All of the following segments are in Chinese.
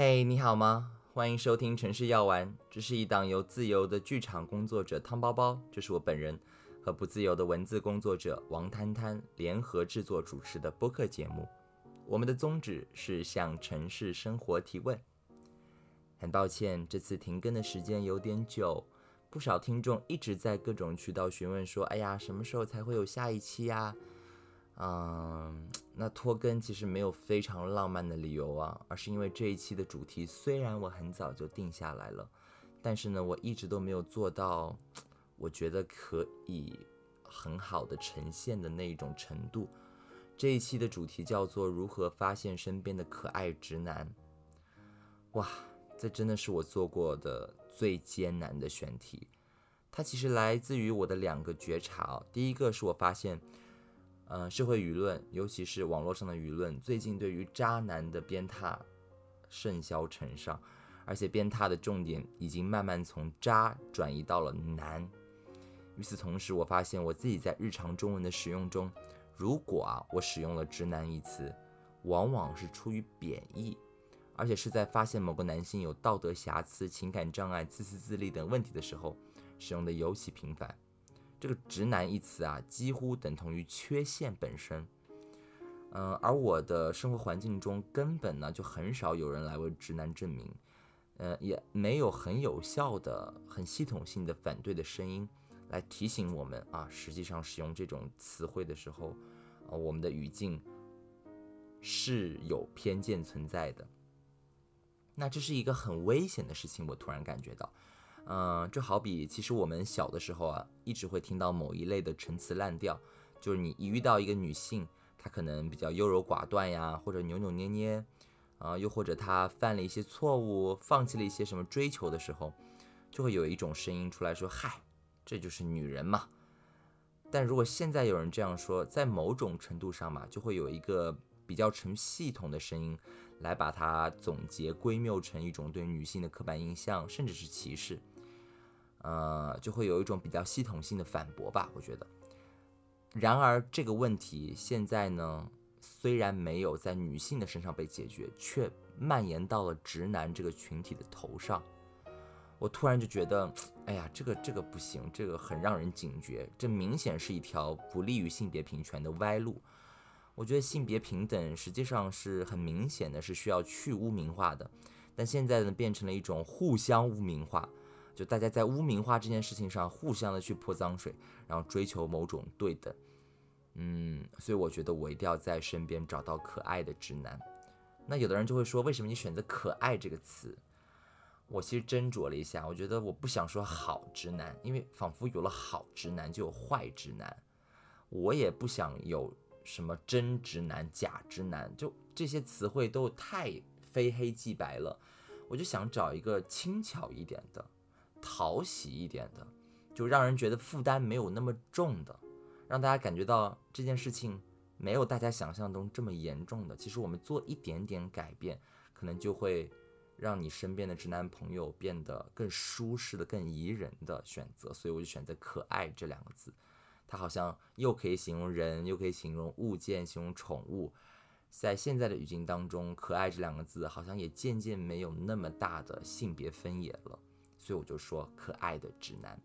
嘿，你好吗？欢迎收听《城市药丸》，这是一档由自由的剧场工作者汤包包，这是我本人和不自由的文字工作者王摊摊联合制作主持的播客节目。我们的宗旨是向城市生活提问。很抱歉，这次停更的时间有点久，不少听众一直在各种渠道询问说：“哎呀，什么时候才会有下一期呀？”嗯，那拖更其实没有非常浪漫的理由啊，而是因为这一期的主题虽然我很早就定下来了，但是呢，我一直都没有做到，我觉得可以很好的呈现的那一种程度。这一期的主题叫做如何发现身边的可爱直男。哇，这真的是我做过的最艰难的选题。它其实来自于我的两个觉察，第一个是我发现。呃，社会舆论，尤其是网络上的舆论，最近对于渣男的鞭挞甚嚣尘上，而且鞭挞的重点已经慢慢从渣转移到了男。与此同时，我发现我自己在日常中文的使用中，如果啊我使用了“直男”一词，往往是出于贬义，而且是在发现某个男性有道德瑕疵、情感障碍、自私自利等问题的时候，使用的尤其频繁。这个“直男”一词啊，几乎等同于缺陷本身。嗯，而我的生活环境中根本呢就很少有人来为直男证明，呃，也没有很有效的、很系统性的反对的声音来提醒我们啊，实际上使用这种词汇的时候，啊，我们的语境是有偏见存在的。那这是一个很危险的事情，我突然感觉到。嗯，就好比其实我们小的时候啊，一直会听到某一类的陈词滥调，就是你一遇到一个女性，她可能比较优柔寡断呀，或者扭扭捏捏，啊，又或者她犯了一些错误，放弃了一些什么追求的时候，就会有一种声音出来说：“嗨，这就是女人嘛。”但如果现在有人这样说，在某种程度上嘛，就会有一个比较成系统的声音来把它总结归谬成一种对女性的刻板印象，甚至是歧视。呃，就会有一种比较系统性的反驳吧，我觉得。然而这个问题现在呢，虽然没有在女性的身上被解决，却蔓延到了直男这个群体的头上。我突然就觉得，哎呀，这个这个不行，这个很让人警觉，这明显是一条不利于性别平权的歪路。我觉得性别平等实际上是很明显的，是需要去污名化的，但现在呢，变成了一种互相污名化。就大家在污名化这件事情上互相的去泼脏水，然后追求某种对等，嗯，所以我觉得我一定要在身边找到可爱的直男。那有的人就会说，为什么你选择“可爱”这个词？我其实斟酌了一下，我觉得我不想说好直男，因为仿佛有了好直男就有坏直男，我也不想有什么真直男、假直男，就这些词汇都太非黑即白了，我就想找一个轻巧一点的。讨喜一点的，就让人觉得负担没有那么重的，让大家感觉到这件事情没有大家想象中这么严重的。其实我们做一点点改变，可能就会让你身边的直男朋友变得更舒适的、更宜人的选择。所以我就选择“可爱”这两个字，它好像又可以形容人，又可以形容物件、形容宠物。在现在的语境当中，“可爱”这两个字好像也渐渐没有那么大的性别分野了。所以我就说可爱的直男。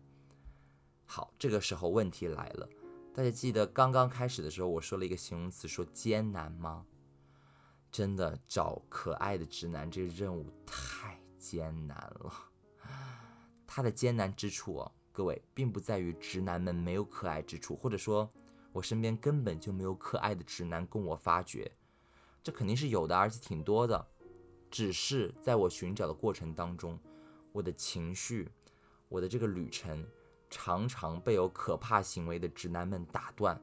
好，这个时候问题来了，大家记得刚刚开始的时候我说了一个形容词，说艰难吗？真的找可爱的直男这个任务太艰难了。它的艰难之处哦，各位并不在于直男们没有可爱之处，或者说我身边根本就没有可爱的直男供我发掘，这肯定是有的，而且挺多的。只是在我寻找的过程当中。我的情绪，我的这个旅程，常常被有可怕行为的直男们打断，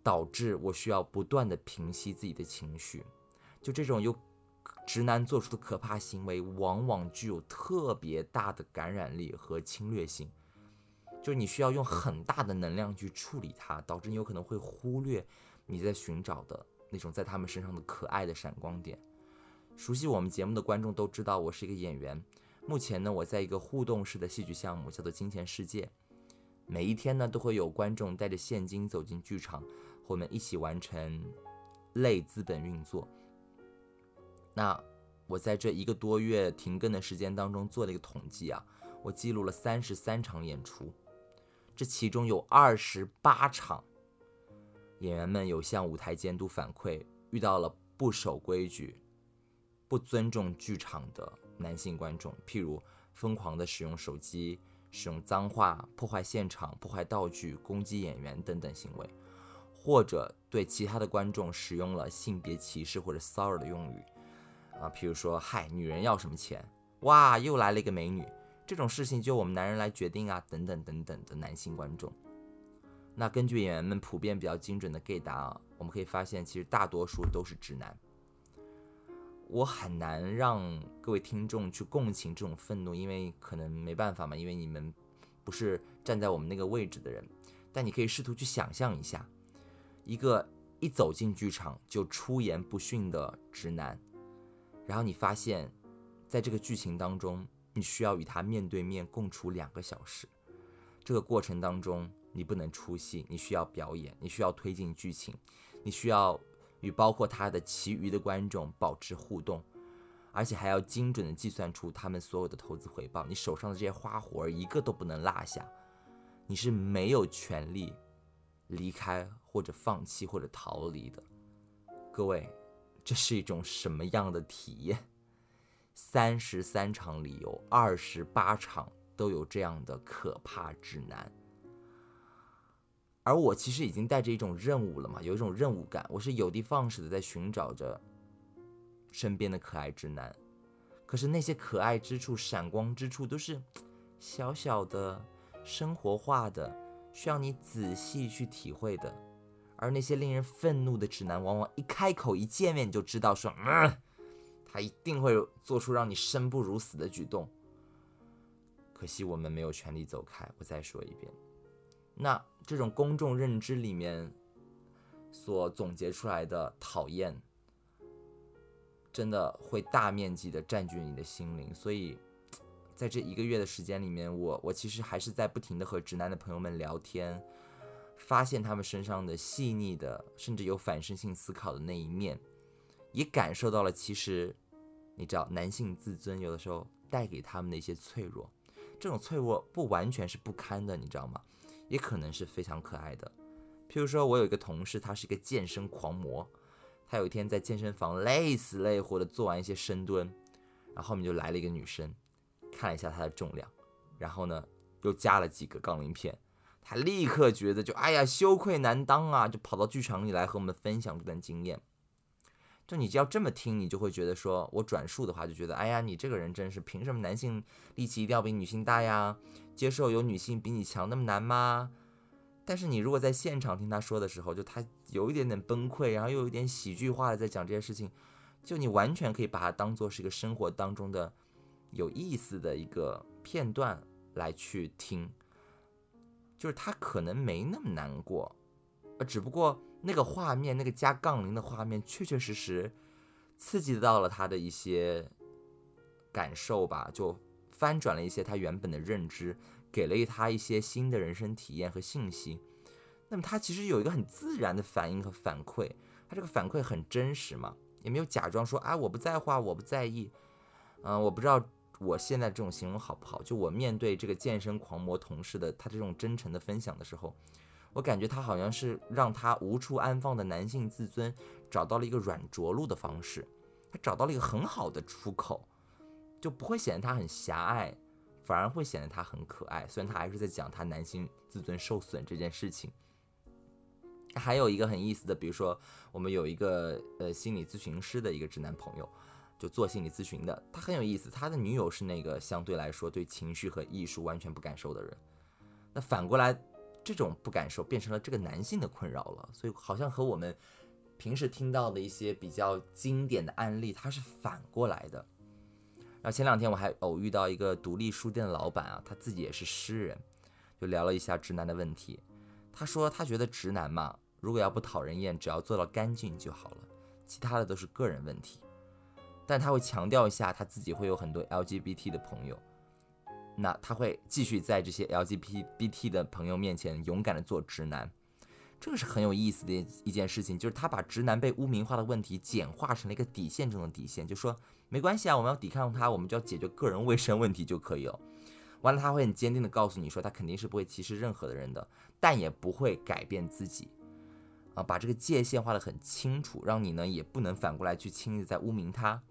导致我需要不断的平息自己的情绪。就这种有直男做出的可怕行为，往往具有特别大的感染力和侵略性，就你需要用很大的能量去处理它，导致你有可能会忽略你在寻找的那种在他们身上的可爱的闪光点。熟悉我们节目的观众都知道，我是一个演员。目前呢，我在一个互动式的戏剧项目，叫做《金钱世界》。每一天呢，都会有观众带着现金走进剧场，和我们一起完成类资本运作。那我在这一个多月停更的时间当中做了一个统计啊，我记录了三十三场演出，这其中有二十八场，演员们有向舞台监督反馈遇到了不守规矩、不尊重剧场的男性观众，譬如疯狂的使用手机、使用脏话、破坏现场、破坏道具、攻击演员等等行为，或者对其他的观众使用了性别歧视或者骚扰的用语。啊，譬如说，嗨，女人要什么钱？哇，又来了一个美女，这种事情就我们男人来决定啊，等等等等的男性观众。那根据演员们普遍比较精准的 gay 答啊，我们可以发现，其实大多数都是直男。我很难让各位听众去共情这种愤怒，因为可能没办法嘛，因为你们不是站在我们那个位置的人。但你可以试图去想象一下，一个一走进剧场就出言不逊的直男。然后你发现，在这个剧情当中，你需要与他面对面共处两个小时。这个过程当中，你不能出戏，你需要表演，你需要推进剧情，你需要与包括他的其余的观众保持互动，而且还要精准的计算出他们所有的投资回报。你手上的这些花活一个都不能落下。你是没有权利离开或者放弃或者逃离的，各位。这是一种什么样的体验？三十三场里有二十八场都有这样的可怕指南，而我其实已经带着一种任务了嘛，有一种任务感，我是有的放矢的在寻找着身边的可爱直男，可是那些可爱之处、闪光之处都是小小的、生活化的，需要你仔细去体会的。而那些令人愤怒的直男，往往一开口一见面你就知道说，嗯，他一定会做出让你生不如死的举动。可惜我们没有权利走开。我再说一遍，那这种公众认知里面所总结出来的讨厌，真的会大面积的占据你的心灵。所以，在这一个月的时间里面，我我其实还是在不停的和直男的朋友们聊天。发现他们身上的细腻的，甚至有反身性思考的那一面，也感受到了其实，你知道，男性自尊有的时候带给他们的一些脆弱，这种脆弱不完全是不堪的，你知道吗？也可能是非常可爱的。譬如说，我有一个同事，他是一个健身狂魔，他有一天在健身房累死累活的做完一些深蹲，然后后面就来了一个女生，看了一下他的重量，然后呢又加了几个杠铃片。他立刻觉得就哎呀羞愧难当啊，就跑到剧场里来和我们分享这段经验。就你要这么听，你就会觉得说我转述的话就觉得哎呀你这个人真是凭什么男性力气一定要比女性大呀？接受有女性比你强那么难吗？但是你如果在现场听他说的时候，就他有一点点崩溃，然后又有点喜剧化的在讲这些事情，就你完全可以把它当做是一个生活当中的有意思的一个片段来去听。就是他可能没那么难过，呃，只不过那个画面，那个加杠铃的画面，确确实实刺激到了他的一些感受吧，就翻转了一些他原本的认知，给了他一些新的人生体验和信息。那么他其实有一个很自然的反应和反馈，他这个反馈很真实嘛，也没有假装说，啊，我不在乎，我不在意，嗯，我不知道。我现在这种形容好不好？就我面对这个健身狂魔同事的他这种真诚的分享的时候，我感觉他好像是让他无处安放的男性自尊找到了一个软着陆的方式，他找到了一个很好的出口，就不会显得他很狭隘，反而会显得他很可爱。虽然他还是在讲他男性自尊受损这件事情。还有一个很意思的，比如说我们有一个呃心理咨询师的一个直男朋友。就做心理咨询的，他很有意思。他的女友是那个相对来说对情绪和艺术完全不感受的人。那反过来，这种不感受变成了这个男性的困扰了。所以好像和我们平时听到的一些比较经典的案例，它是反过来的。然后前两天我还偶遇到一个独立书店的老板啊，他自己也是诗人，就聊了一下直男的问题。他说他觉得直男嘛，如果要不讨人厌，只要做到干净就好了，其他的都是个人问题。但他会强调一下，他自己会有很多 LGBT 的朋友，那他会继续在这些 LGBT 的朋友面前勇敢的做直男，这个是很有意思的一一件事情，就是他把直男被污名化的问题简化成了一个底线中的底线，就说没关系啊，我们要抵抗他，我们就要解决个人卫生问题就可以了。完了，他会很坚定的告诉你说，他肯定是不会歧视任何的人的，但也不会改变自己，啊，把这个界限画得很清楚，让你呢也不能反过来去轻易在污名他。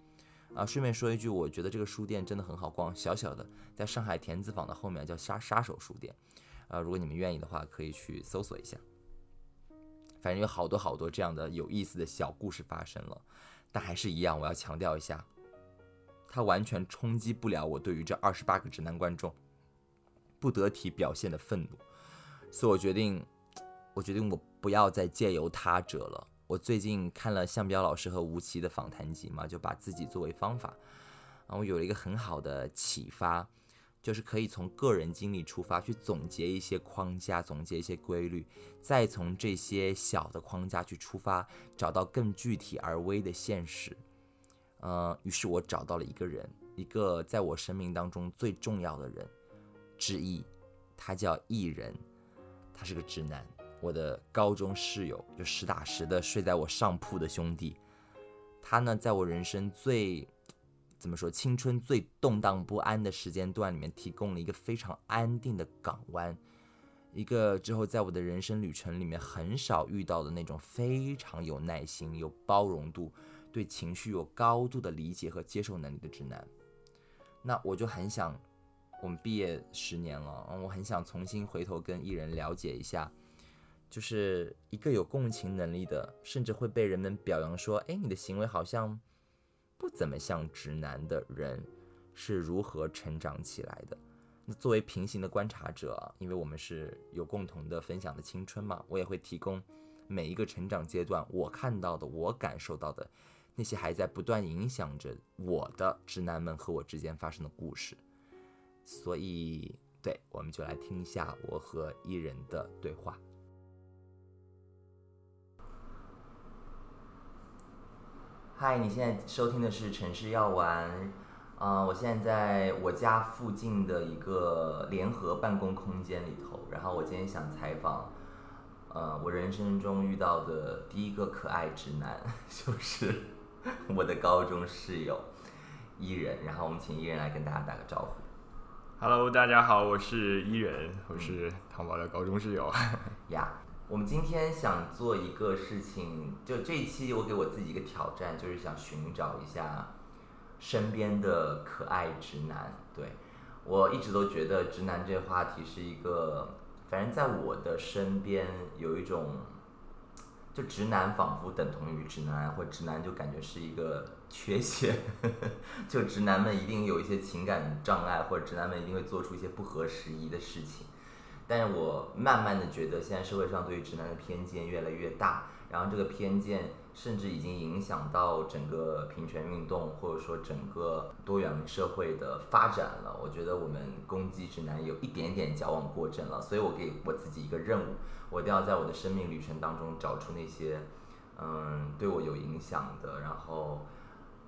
啊，顺便说一句，我觉得这个书店真的很好逛，小小的，在上海田子坊的后面叫杀杀手书店，啊，如果你们愿意的话，可以去搜索一下。反正有好多好多这样的有意思的小故事发生了，但还是一样，我要强调一下，它完全冲击不了我对于这二十八个直男观众不得体表现的愤怒，所以我决定，我决定我不要再借由他者了。我最近看了向彪老师和吴奇的访谈集嘛，就把自己作为方法，然后有了一个很好的启发。就是可以从个人经历出发，去总结一些框架，总结一些规律，再从这些小的框架去出发，找到更具体而微的现实。呃，于是我找到了一个人，一个在我生命当中最重要的人之一，他叫艺人，他是个直男，我的高中室友，就实打实的睡在我上铺的兄弟。他呢，在我人生最。怎么说？青春最动荡不安的时间段里面，提供了一个非常安定的港湾，一个之后在我的人生旅程里面很少遇到的那种非常有耐心、有包容度、对情绪有高度的理解和接受能力的直男。那我就很想，我们毕业十年了，我很想重新回头跟艺人了解一下，就是一个有共情能力的，甚至会被人们表扬说：“哎，你的行为好像。”不怎么像直男的人是如何成长起来的？那作为平行的观察者，因为我们是有共同的分享的青春嘛，我也会提供每一个成长阶段我看到的、我感受到的那些还在不断影响着我的直男们和我之间发生的故事。所以，对，我们就来听一下我和艺人的对话。嗨，你现在收听的是《城市药丸》，啊，我现在在我家附近的一个联合办公空间里头。然后我今天想采访，呃，我人生中遇到的第一个可爱直男，就是 我的高中室友伊人。然后我们请伊人来跟大家打个招呼。Hello，大家好，我是伊人，我是汤宝的高中室友。呀。我们今天想做一个事情，就这一期我给我自己一个挑战，就是想寻找一下身边的可爱直男。对我一直都觉得直男这个话题是一个，反正在我的身边有一种，就直男仿佛等同于直男癌，或直男就感觉是一个缺陷，就直男们一定有一些情感障碍，或者直男们一定会做出一些不合时宜的事情。但是我慢慢的觉得，现在社会上对于直男的偏见越来越大，然后这个偏见甚至已经影响到整个平权运动，或者说整个多元社会的发展了。我觉得我们攻击直男有一点点矫枉过正了，所以我给我自己一个任务，我一定要在我的生命旅程当中找出那些，嗯，对我有影响的，然后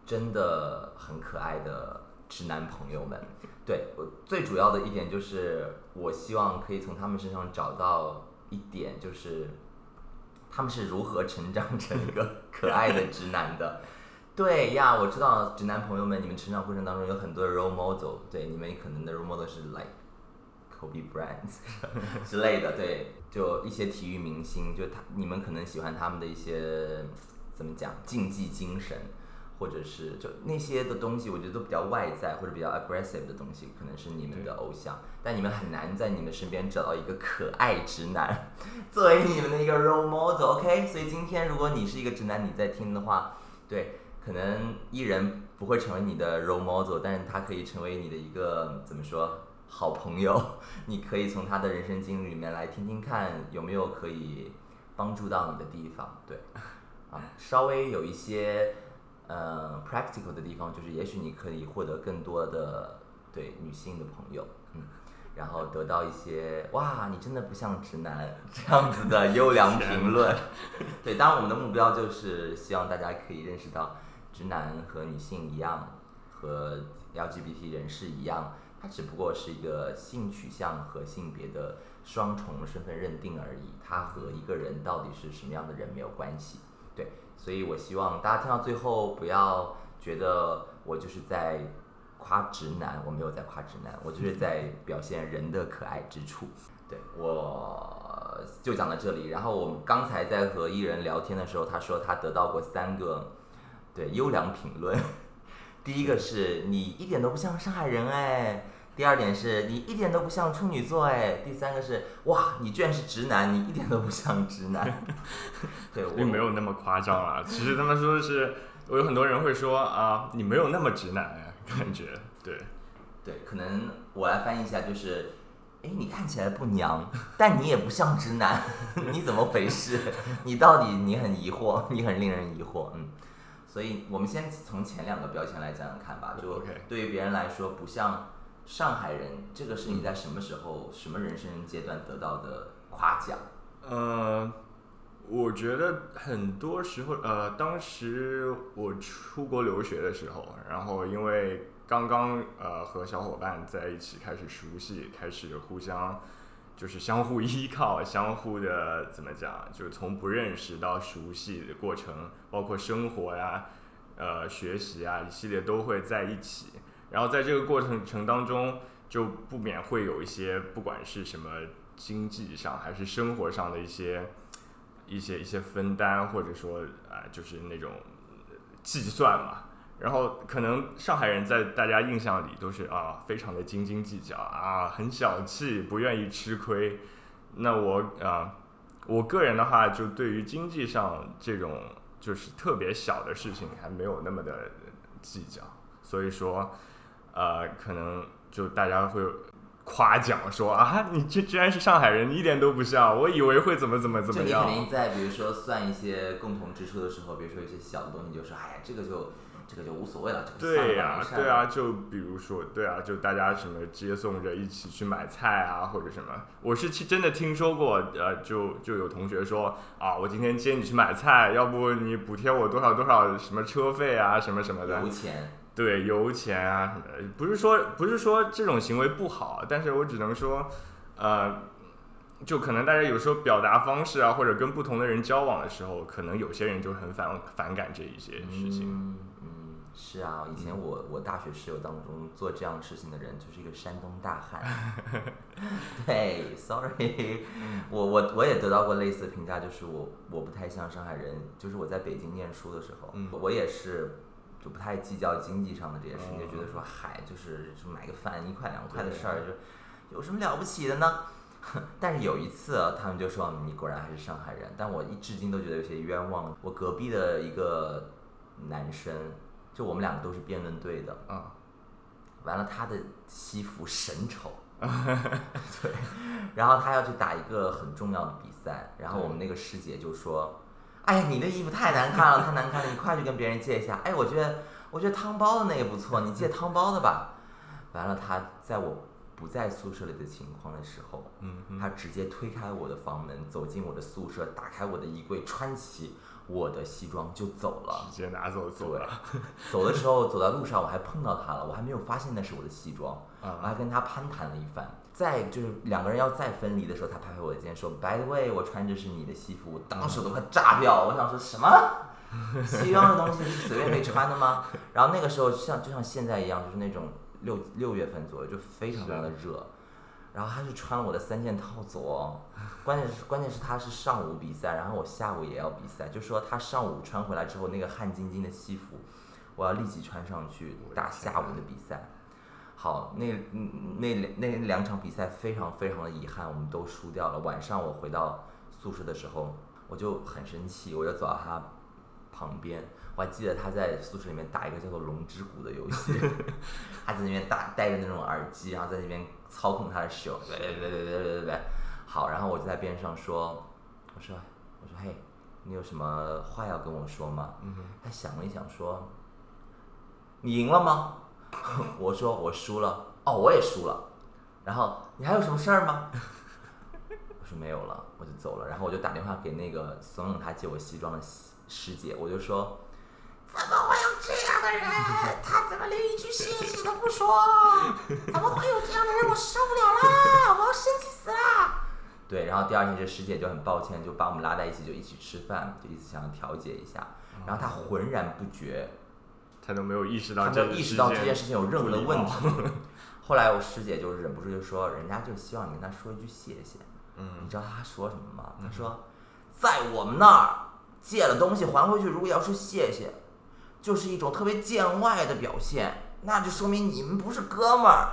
真的很可爱的。直男朋友们，对我最主要的一点就是，我希望可以从他们身上找到一点，就是他们是如何成长成一个 可爱的直男的。对呀，我知道直男朋友们，你们成长过程当中有很多的 role model，对，你们可能的 role model 是 like Kobe Bryant 之类的，对，就一些体育明星，就他你们可能喜欢他们的一些怎么讲竞技精神。或者是就那些的东西，我觉得都比较外在或者比较 aggressive 的东西，可能是你们的偶像，但你们很难在你们身边找到一个可爱直男作为你们的一个 role model。OK，所以今天如果你是一个直男，你在听的话，对，可能艺人不会成为你的 role model，但是他可以成为你的一个怎么说好朋友，你可以从他的人生经历里面来听听看有没有可以帮助到你的地方。对，啊，稍微有一些。呃，practical 的地方就是，也许你可以获得更多的对女性的朋友，嗯，然后得到一些哇，你真的不像直男这样子的 优良评论。对，当然我们的目标就是希望大家可以认识到，直男和女性一样，和 LGBT 人士一样，它只不过是一个性取向和性别的双重身份认定而已，他和一个人到底是什么样的人没有关系。对，所以我希望大家听到最后不要觉得我就是在夸直男，我没有在夸直男，我就是在表现人的可爱之处。对，我就讲到这里。然后我们刚才在和艺人聊天的时候，他说他得到过三个对优良评论。第一个是你一点都不像上海人哎，第二点是你一点都不像处女座哎，第三个是哇你居然是直男，你一点都不像直男。对，并没有那么夸张啊。其实他们说的是，我有很多人会说啊，你没有那么直男感觉。对，对，可能我来翻译一下，就是。哎，你看起来不娘，但你也不像直男，你怎么回事？你到底你很疑惑，你很令人疑惑，嗯。所以我们先从前两个标签来讲讲看吧。就对于别人来说不像上海人，这个是你在什么时候、什么人生阶段得到的夸奖？呃，我觉得很多时候，呃，当时我出国留学的时候，然后因为。刚刚呃和小伙伴在一起开始熟悉，开始互相就是相互依靠，相互的怎么讲，就是从不认识到熟悉的过程，包括生活呀、呃学习啊一系列都会在一起。然后在这个过程程当中，就不免会有一些不管是什么经济上还是生活上的一些一些一些分担，或者说啊就是那种计算嘛。然后可能上海人在大家印象里都是啊，非常的斤斤计较啊，很小气，不愿意吃亏。那我啊，我个人的话，就对于经济上这种就是特别小的事情，还没有那么的计较。所以说，呃，可能就大家会夸奖说啊，你这居然是上海人，一点都不像。我以为会怎么怎么怎么样。你肯定在比如说算一些共同支出的时候，比如说一些小的东西，就说哎呀，这个就。这个就无所谓了，对呀，对啊，就比如说，对啊，就大家什么接送着一起去买菜啊，或者什么，我是真的听说过，呃，就就有同学说啊，我今天接你去买菜，要不你补贴我多少多少什么车费啊，什么什么的，油钱，对，油钱啊什么的，不是说不是说这种行为不好，但是我只能说，呃，就可能大家有时候表达方式啊，或者跟不同的人交往的时候，可能有些人就很反反感这一些事情。嗯是啊，以前我我大学室友当中做这样的事情的人就是一个山东大汉。对，sorry，我我我也得到过类似的评价，就是我我不太像上海人，就是我在北京念书的时候，我也是就不太计较经济上的这些事情，就觉得说嗨，就是就买个饭一块两块的事儿，就有什么了不起的呢？但是有一次他们就说你果然还是上海人，但我一至今都觉得有些冤枉。我隔壁的一个男生。就我们两个都是辩论队的，嗯，完了他的西服神丑，对，然后他要去打一个很重要的比赛，然后我们那个师姐就说：“哎呀，你的衣服太难看了，太难看了，你快去跟别人借一下。”哎，我觉得我觉得汤包的那个不错，你借汤包的吧。完了，他在我不在宿舍里的情况的时候，嗯，他直接推开我的房门，走进我的宿舍，打开我的衣柜，穿起。我的西装就走了，直接拿走走了。走的时候走在路上，我还碰到他了，我还没有发现那是我的西装，我还跟他攀谈了一番。再就是两个人要再分离的时候，他拍拍我的肩说：“By the way，我穿着是你的西服。”当时都快炸掉，我想说什么？西装的东西是随便可以穿的吗？然后那个时候像就像现在一样，就是那种六六月份左右，就非常非常的热。然后他是穿了我的三件套走哦，关键是关键是他是上午比赛，然后我下午也要比赛，就说他上午穿回来之后那个汗津津的西服，我要立即穿上去打下午的比赛。好，那那那两场比赛非常非常的遗憾，我们都输掉了。晚上我回到宿舍的时候，我就很生气，我就走到他旁边。我还记得他在宿舍里面打一个叫做《龙之谷》的游戏，他在那边打戴着那种耳机，然后在那边操控他的手，对对对对对对对。好，然后我就在边上说，我说我说嘿，你有什么话要跟我说吗？他想了一想说，你赢了吗？我说我输了。哦，我也输了。然后你还有什么事儿吗？我说没有了，我就走了。然后我就打电话给那个怂恿他借我西装的师姐，我就说。怎么会有这样的人？他怎么连一句谢谢都不说？怎么会有这样的人？我受不了了，我要生气死了！对，然后第二天这师姐就很抱歉，就把我们拉在一起，就一起吃饭，就一直想要调解一下。然后她浑然不觉，他都没有意识到她没这有意识到这件事情有任何的问题。后来我师姐就忍不住就说，人家就希望你跟他说一句谢谢。嗯你知道他说什么吗？他说，在我们那儿借了东西还回去，如果要说谢谢，就是一种特别见外的表现，那就说明你们不是哥们儿。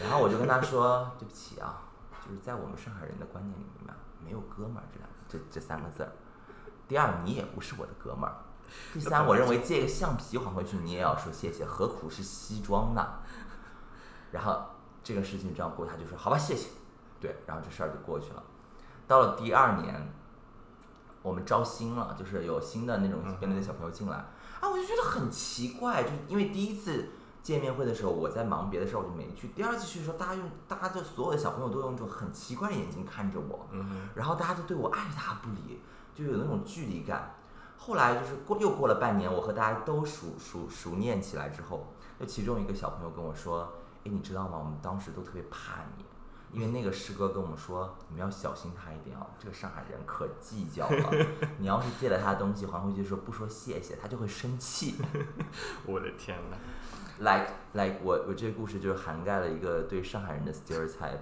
然后我就跟他说，对不起啊，就是在我们上海人的观念里面，没有哥们儿这两这这三个字儿。第二，你也不是我的哥们儿。第三，我认为借个橡皮还回去，你也要说谢谢，何苦是西装呢？然后这个事情这样过，他就说好吧，谢谢。对，然后这事儿就过去了。到了第二年，我们招新了，就是有新的那种编队的小朋友进来，啊，我就觉得很奇怪，就因为第一次见面会的时候我在忙别的事儿，我就没去。第二次去的时候，大家用大家就所有的小朋友都用一种很奇怪的眼睛看着我，然后大家都对我爱答不理，就有那种距离感。后来就是过又过了半年，我和大家都熟熟熟念起来之后，就其中一个小朋友跟我说：“哎，你知道吗？我们当时都特别怕你，因为那个师哥跟我们说，你们要小心他一点哦，这个上海人可计较了。你要是借了他的东西还回去的时候不说谢谢，他就会生气。我的天呐，like like 我我这个故事就是涵盖了一个对上海人的 stereotype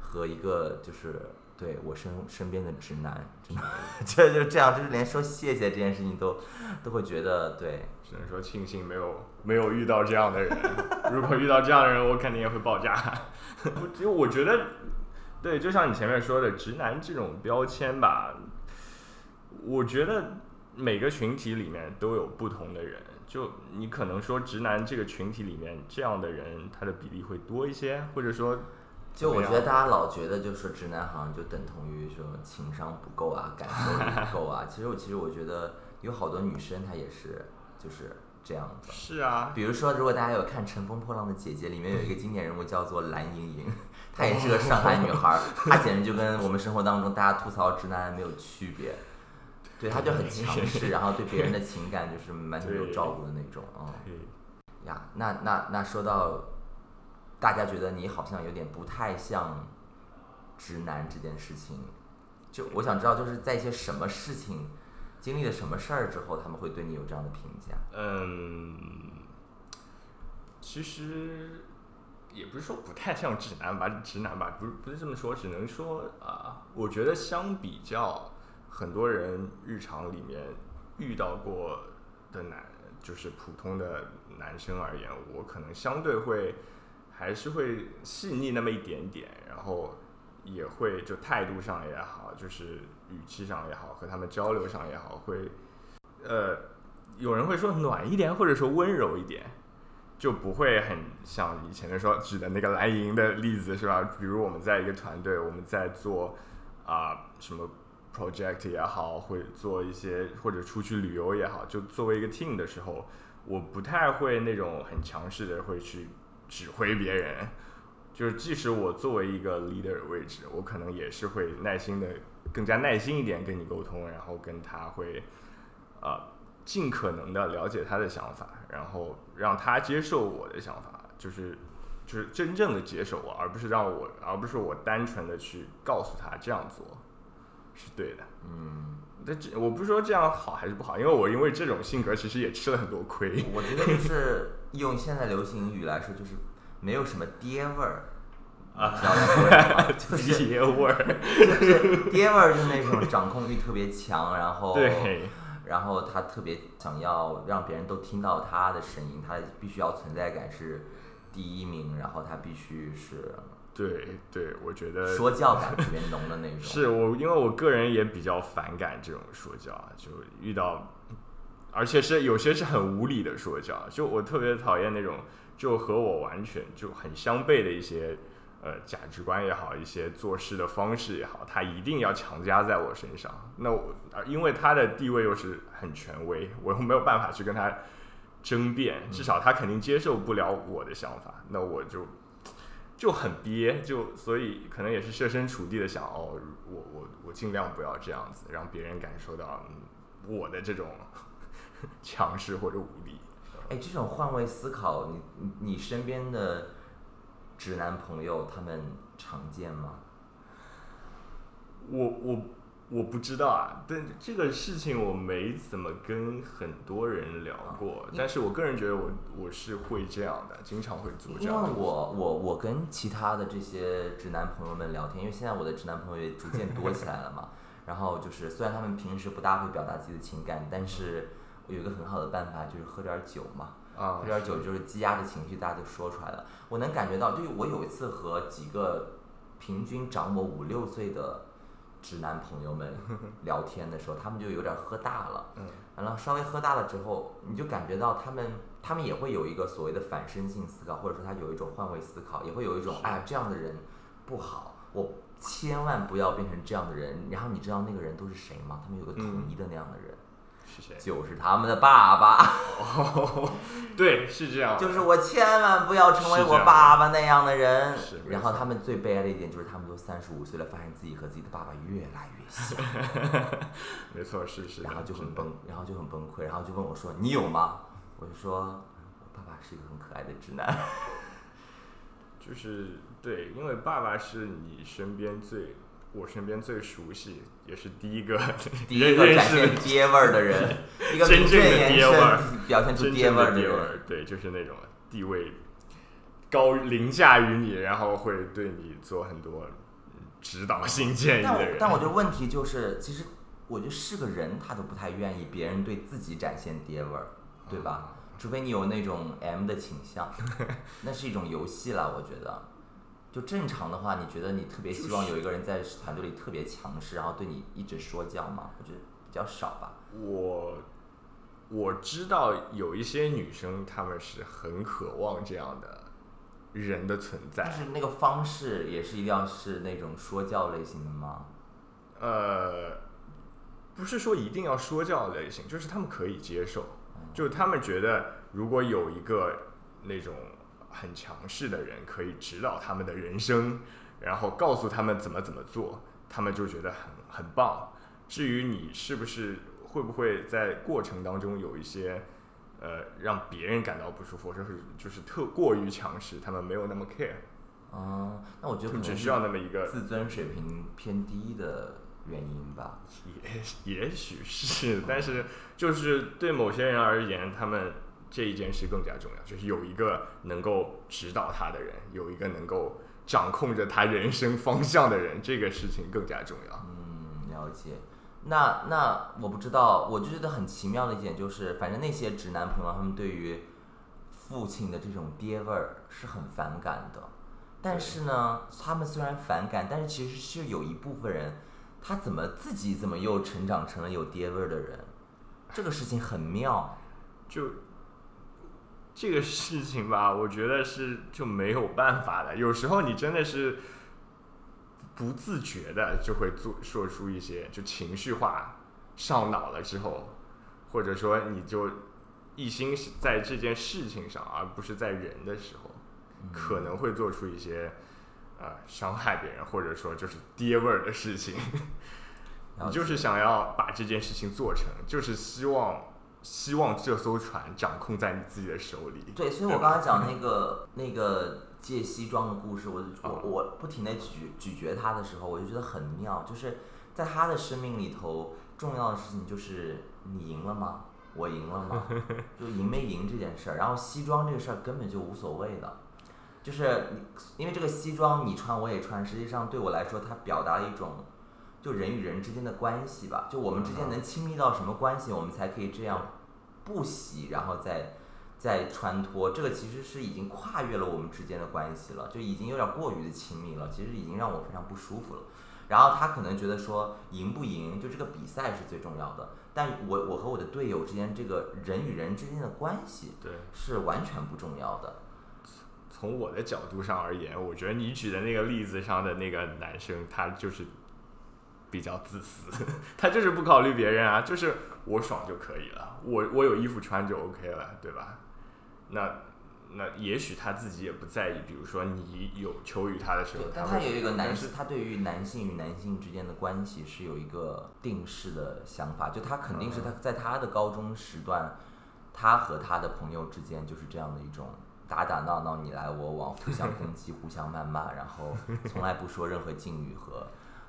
和一个就是对我身身边的直男，真的 这就这样，就是连说谢谢这件事情都都会觉得对，只能说庆幸没有没有遇到这样的人。如果遇到这样的人，我肯定也会爆炸。因为我觉得，对，就像你前面说的，直男这种标签吧，我觉得每个群体里面都有不同的人。就你可能说直男这个群体里面这样的人，他的比例会多一些，或者说就我觉得大家老觉得就是直男好像就等同于说情商不够啊，感受力不够啊。其实我其实我觉得有好多女生她也是就是这样子。是啊，比如说，如果大家有看《乘风破浪的姐姐》，里面有一个经典人物叫做蓝盈莹，她也是个上海女孩儿，她简直就跟我们生活当中大家吐槽直男没有区别。对，她就很强势，然后对别人的情感就是完全没有照顾的那种啊、可以呀，那那那说到大家觉得你好像有点不太像直男这件事情，就我想知道，就是在一些什么事情经历了什么事儿之后，他们会对你有这样的评价？嗯，其实也不是说不太像直男吧，直男吧，不是不是这么说，只能说啊，我觉得相比较很多人日常里面遇到过的男，就是普通的男生而言，我可能相对会还是会细腻那么一点点，然后也会就态度上也好，就是语气上也好，和他们交流上也好，会呃，有人会说暖一点，或者说温柔一点，就不会很像以前的说举的那个蓝营的例子是吧？比如我们在一个团队，我们在做啊、什么 project 也好，会做一些或者出去旅游也好，就作为一个 team 的时候，我不太会那种很强势的会去指挥别人。就是即使我作为一个 leader 的位置，我可能也是会耐心的，更加耐心一点跟你沟通，然后跟他会呃尽可能的了解他的想法，然后让他接受我的想法，就是就是真正的接受我，而不是让我，而不是我单纯的去告诉他这样做是对的。嗯，但这我不是说这样好还是不好，因为我因为这种性格其实也吃了很多亏。我觉得就是用现在流行语来说，就是没有什么爹味儿。啊？就是爹味儿，就是爹味儿，就是那种掌控欲特别强，然后对，然后他特别想要让别人都听到他的声音，他必须要存在感是第一名，然后他必须是对对，我觉得说教感特别浓的那种。是我，因为我个人也比较反感这种说教啊，就遇到，而且是有些是很无理的说教，就我特别讨厌那种就和我完全就很相悖的一些呃价值观也好，一些做事的方式也好，他一定要强加在我身上。那我因为他的地位又是很权威，我又没有办法去跟他争辩，至少他肯定接受不了我的想法，那我就就很憋，就所以可能也是设身处地的想，哦，我我我尽量不要这样子，让别人感受到、嗯、我的这种 强势或者武力。哎，这种换位思考，你你你身边的直男朋友他们常见吗？我我我不知道啊，但这个事情我没怎么跟很多人聊过，但是我个人觉得我我是会这样的，经常会做这因样的。为我我我跟其他的这些直男朋友们聊天，因为现在我的直男朋友也逐渐多起来了嘛。然后就是虽然他们平时不大会表达自己的情感，但是我有一个很好的办法，就是喝点儿酒嘛。啊喝，点儿酒就是积压的情绪，大家都说出来了。我能感觉到，就是我有一次和几个平均长我五六岁的直男朋友们 聊天的时候，他们就有点儿喝大了。嗯，完了稍微喝大了之后，你就感觉到他们，他们也会有一个所谓的反身性思考，或者说他有一种换位思考，也会有一种是哎呀这样的人不好，我千万不要变成这样的人。然后你知道那个人都是谁吗？他们有个统嗯一的那样的人，是谁？就是他们的爸爸。哦，对，是这样。就是我千万不要成为我爸爸那样的人。然后他们最悲哀的一点就是，他们都三十五岁了，发现自己和自己的爸爸越来越像，没错，是是。然后就很崩，然后就很崩溃，然后就问我说：“你有吗？”我就说：“我爸爸是一个很可爱的直男。就是对，因为爸爸是你身边最，我身边最熟悉，也是第一个”第一个展现爹味儿的人，一个真正的名正言爹味儿顺表现出真爹味味儿的人。对，就是那种地位高凌驾于你，然后会对你做很多指导性建议但我的人。但我觉得问题就是，其实我觉得是个人，他都不太愿意别人对自己展现爹味儿，对吧？除非你有那种 M 的倾向，那是一种游戏了。我觉得，就正常的话，你觉得你特别希望有一个人在团队里特别强势，然后对你一直说教吗？我觉得比较少吧。我我知道有一些女生，她们是很渴望这样的人的存在。但是那个方式也是一定要是那种说教类型的吗？呃，不是说一定要说教类型，就是他们可以接受，就他们觉得如果有一个那种很强势的人可以指导他们的人生，然后告诉他们怎么怎么做，他们就觉得很很棒。至于你是不是会不会在过程当中有一些呃让别人感到不舒服，或者是就是特过于强势，他们没有那么 care，嗯，那我觉得只需要那么一个自尊水平偏低的原因吧。也也许是，但是就是对某些人而言，他们这一件事更加重要，就是有一个能够指导他的人，有一个能够掌控着他人生方向的人，这个事情更加重要。嗯，了解。那那我不知道，我就觉得很奇妙的一点就是，反正那些直男朋友他们对于父亲的这种爹味儿是很反感的。但是呢，他们虽然反感，但是其实是有一部分人，他怎么自己怎么又成长成了有爹味儿的人，这个事情很妙。就这个事情吧，我觉得是就没有办法的。有时候你真的是不自觉的就会做说出一些就情绪化上脑了之后，或者说你就一心在这件事情上，而不是在人的时候，可能会做出一些呃伤害别人或者说就是爹味儿的事情。你就是想要把这件事情做成，就是希望希望这艘船掌控在你自己的手里。对，所以我刚才讲那个那个借西装的故事，我就我哦我不停的咀咀嚼它的时候，我就觉得很妙，就是在他的生命里头，重要的事情就是你赢了吗？我赢了吗？就赢没赢这件事儿。然后西装这个事儿根本就无所谓的，就是你因为这个西装你穿我也穿，实际上对我来说，它表达了一种就人与人之间的关系吧，就我们之间能亲密到什么关系，我们才可以这样不洗，然后再再穿脱。这个其实是已经跨越了我们之间的关系了，就已经有点过于的亲密了，其实已经让我非常不舒服了。然后他可能觉得说赢不赢，就这个比赛是最重要的，但我我和我的队友之间这个人与人之间的关系对，是完全不重要的。从我的角度上而言，我觉得你举的那个例子上的那个男生，他就是比较自私，他就是不考虑别人啊，就是我爽就可以了，我我有衣服穿就 OK 了，对吧？那那也许他自己也不在意，比如说你有求于他的时候，，但他有一个男性，他对于男性与男性之间的关系是有一个定式的想法，就他肯定是他在他的高中时段，他和他的朋友之间就是这样的一种打打闹闹、你来我往、互相攻击、互相谩骂，然后从来不说任何敬语和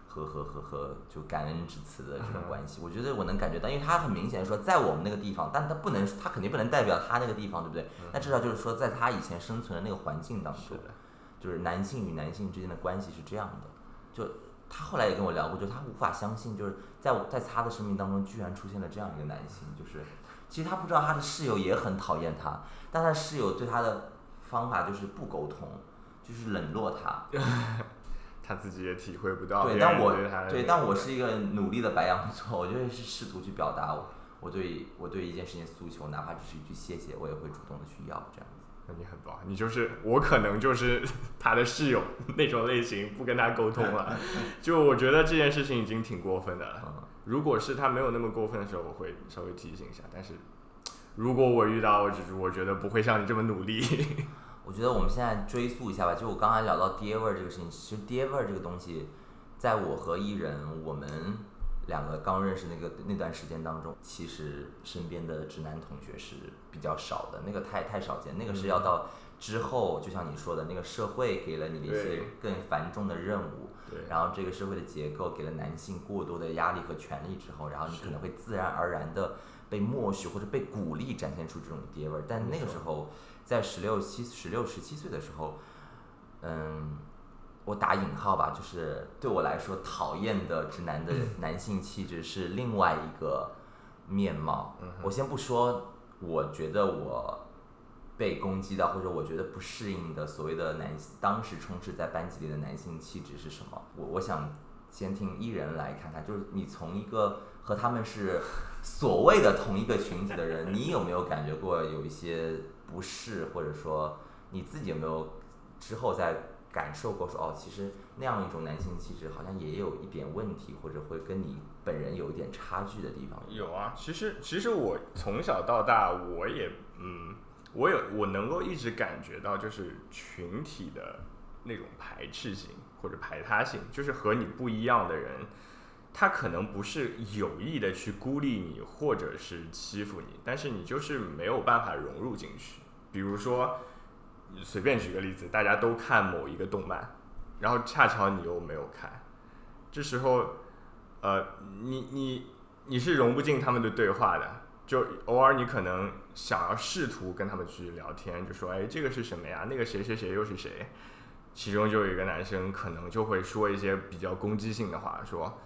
和和和和就感恩之词的这种关系。我觉得我能感觉到，因为他很明显说在我们那个地方，但他不能，他肯定不能代表他那个地方，对不对？那至少就是说，在他以前生存的那个环境当中，就是男性与男性之间的关系是这样的。就他后来也跟我聊过，就他无法相信，就是在我在他的生命当中居然出现了这样一个男性，就是其实他不知道他的室友也很讨厌他，但他室友对他的方法就是不沟通，就是冷落他。他自己也体会不到。对，但我对，但我是一个努力的白羊座，我就会是试图去表达我我对我对一件事情诉求，哪怕只是一句谢谢，我也会主动的去要这样子。那你很棒，你就是我可能就是 他的室友那种类型，不跟他沟通了。就我觉得这件事情已经挺过分的了。如果是他没有那么过分的时候，我会稍微提醒一下。但是如果我遇到，我只是我觉得不会像你这么努力。我觉得我们现在追溯一下吧，就我刚才聊到爹味儿这个事情，其实爹味儿这个东西，在我和艺人我们两个刚认识那个那段时间当中，其实身边的直男同学是比较少的，那个太太少见，那个是要到之后，就像你说的那个社会给了你的一些更繁重的任务，然后这个社会的结构给了男性过多的压力和权利之后，然后你可能会自然而然的被默许或者被鼓励展现出这种爹味儿，但那个时候。在十六七、十六、十七岁的时候，嗯，我打引号吧，就是对我来说，讨厌的直男的 男性气质是另外一个面貌。我先不说，我觉得我被攻击到，或者我觉得不适应的所谓的男，当时充斥在班级里的男性气质是什么？我我想先听伊人来看看，就是你从一个和他们是所谓的同一个群体的人，你有没有感觉过有一些？不是，或者说你自己有没有之后再感受过说哦，其实那样一种男性气质好像也有一点问题，或者会跟你本人有一点差距的地方。有啊，其实其实我从小到大我也嗯，我有我能够一直感觉到就是群体的那种排斥性或者排他性，就是和你不一样的人。他可能不是有意的去孤立你，或者是欺负你，但是你就是没有办法融入进去。比如说，随便举个例子，大家都看某一个动漫，然后恰巧你又没有看，这时候，呃，你你你是融不进他们的对话的。就偶尔你可能想要试图跟他们去聊天，就说，哎，这个是什么呀？那个谁谁谁又是谁？其中就有一个男生可能就会说一些比较攻击性的话，说。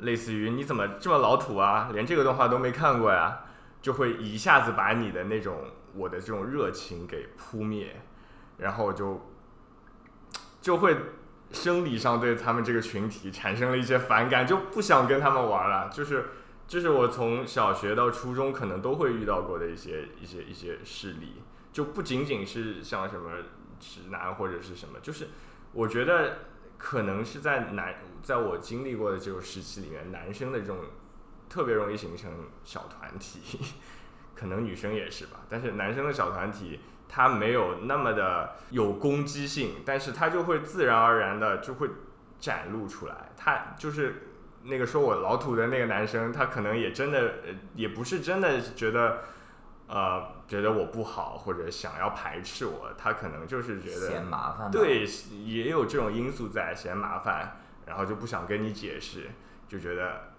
类似于你怎么这么老土啊，连这个动画都没看过呀，就会一下子把你的那种我的这种热情给扑灭，然后就就会生理上对他们这个群体产生了一些反感，就不想跟他们玩了。就是这是我从小学到初中可能都会遇到过的一些一些一些事例，就不仅仅是像什么直男或者是什么，就是我觉得。可能是在男，在我经历过的这种时期里面，男生的这种特别容易形成小团体，可能女生也是吧。但是男生的小团体，他没有那么的有攻击性，但是他就会自然而然的就会展露出来。他就是那个说我老土的那个男生，他可能也真的，也不是真的觉得。呃，觉得我不好或者想要排斥我，他可能就是觉得嫌麻烦，对，也有这种因素在，嫌麻烦，然后就不想跟你解释，就觉得，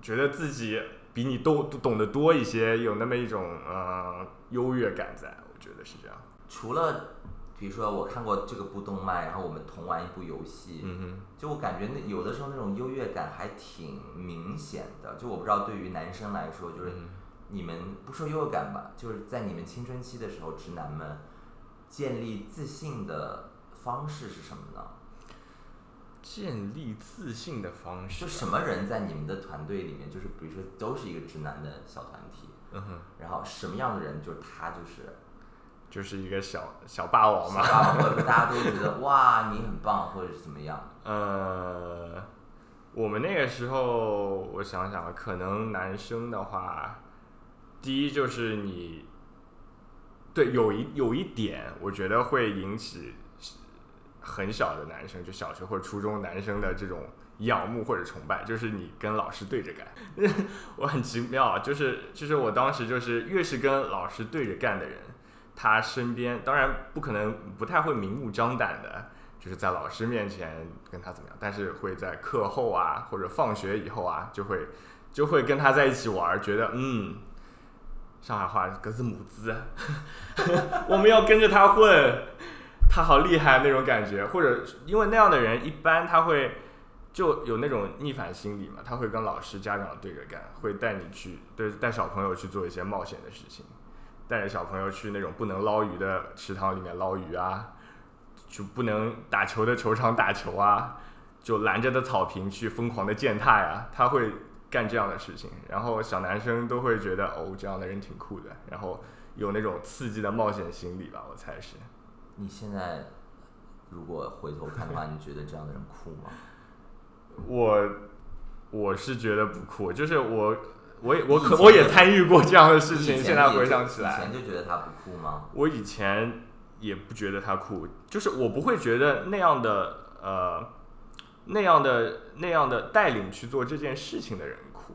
觉得自己比你都懂得多一些，有那么一种呃优越感在，我觉得是这样。除了比如说我看过这个部动漫，然后我们同玩一部游戏，嗯哼，就我感觉那有的时候那种优越感还挺明显的，就我不知道对于男生来说就是。你们不说优越感吧，就是在你们青春期的时候，直男们建立自信的方式是什么呢？建立自信的方式，就什么人在你们的团队里面，就是比如说都是一个直男的小团体，嗯哼，然后什么样的人，就是他就是，就是一个小小霸王嘛，或者大家都觉得哇你很棒，或者是怎么样？呃，我们那个时候，我想想，可能男生的话。第一就是你，对，有一有一点，我觉得会引起很小的男生，就小学或者初中男生的这种仰慕或者崇拜，就是你跟老师对着干。我很奇妙，就是就是我当时就是越是跟老师对着干的人，他身边当然不可能不太会明目张胆的就是在老师面前跟他怎么样，但是会在课后啊或者放学以后啊，就会就会跟他在一起玩，觉得嗯，上海话格子母子，我们要跟着他混，他好厉害那种感觉，或者因为那样的人一般他会就有那种逆反心理嘛，他会跟老师家长对着干，会带你去对带小朋友去做一些冒险的事情，带着小朋友去那种不能捞鱼的池塘里面捞鱼啊。就不能打球的球场打球啊，就拦着的草坪去疯狂的践踏呀，他会干这样的事情，然后小男生都会觉得哦，这样的人挺酷的，然后有那种刺激的冒险心理吧，我猜是。你现在如果回头看的话，你觉得这样的人酷吗？我我是觉得不酷，就是我我也我可我也参与过这样的事情，现在回想起来，以前就觉得他不酷吗？我以前。也不觉得他酷，就是我不会觉得那样的呃那样的那样的带领去做这件事情的人酷，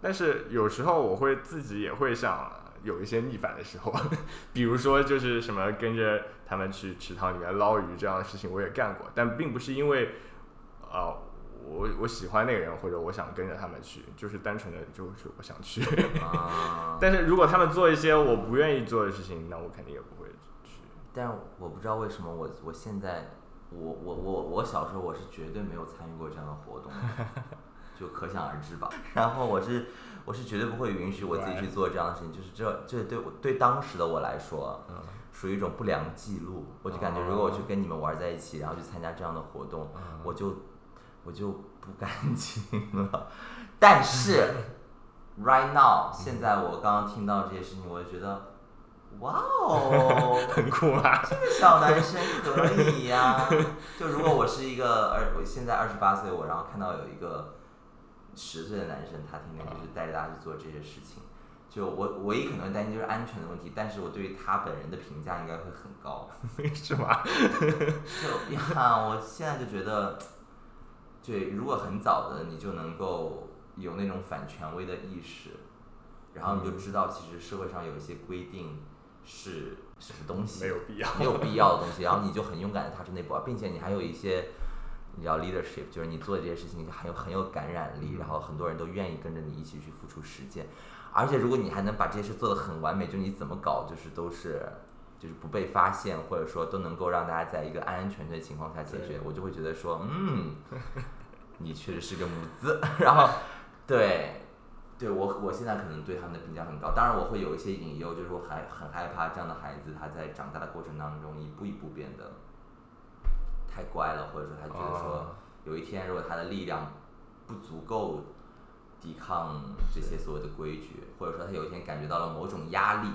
但是有时候我会自己也会想有一些逆反的时候，比如说就是什么跟着他们去池塘里面捞鱼这样的事情我也干过，但并不是因为啊我我喜欢那个人或者我想跟着他们去，就是单纯的就是我想去，但是如果他们做一些我不愿意做的事情，那我肯定也不会去。但我不知道为什么我我现在我我我我小时候我是绝对没有参与过这样的活动，就可想而知吧。然后我是我是绝对不会允许我自己去做这样的事情，就是这这对我对当时的我来说，属于一种不良记录。我就感觉如果我去跟你们玩在一起，然后去参加这样的活动，我就我就不干净了。但是 right now 现在我刚刚听到这些事情，我就觉得。哇哦，很酷啊！这个小男生可以呀。就如果我是一个二，我现在二十八岁，我然后看到有一个十岁的男生，他天天就是带着大家去做这些事情，就我唯一可能担心就是安全的问题，但是我对于他本人的评价应该会很高，是吗？就呀，我现在就觉得，对，如果很早的你就能够有那种反权威的意识，然后你就知道其实社会上有一些规定。是什么东西？没有必要，没有必要的东西。然后你就很勇敢的踏出那步，并且你还有一些，你叫 leadership，就是你做这些事情很有很有感染力，然后很多人都愿意跟着你一起去付出实践。而且如果你还能把这些事做得很完美，就你怎么搞，就是都是就是不被发现，或者说都能够让大家在一个安安全全的情况下解决，我就会觉得说，嗯，你确实是个母子。然后，对。对我，我现在可能对他们的评价很高，当然我会有一些隐忧，就是我还很害怕这样的孩子他在长大的过程当中一步一步变得太乖了，或者说他觉得说有一天如果他的力量不足够抵抗这些所谓的规矩，或者说他有一天感觉到了某种压力，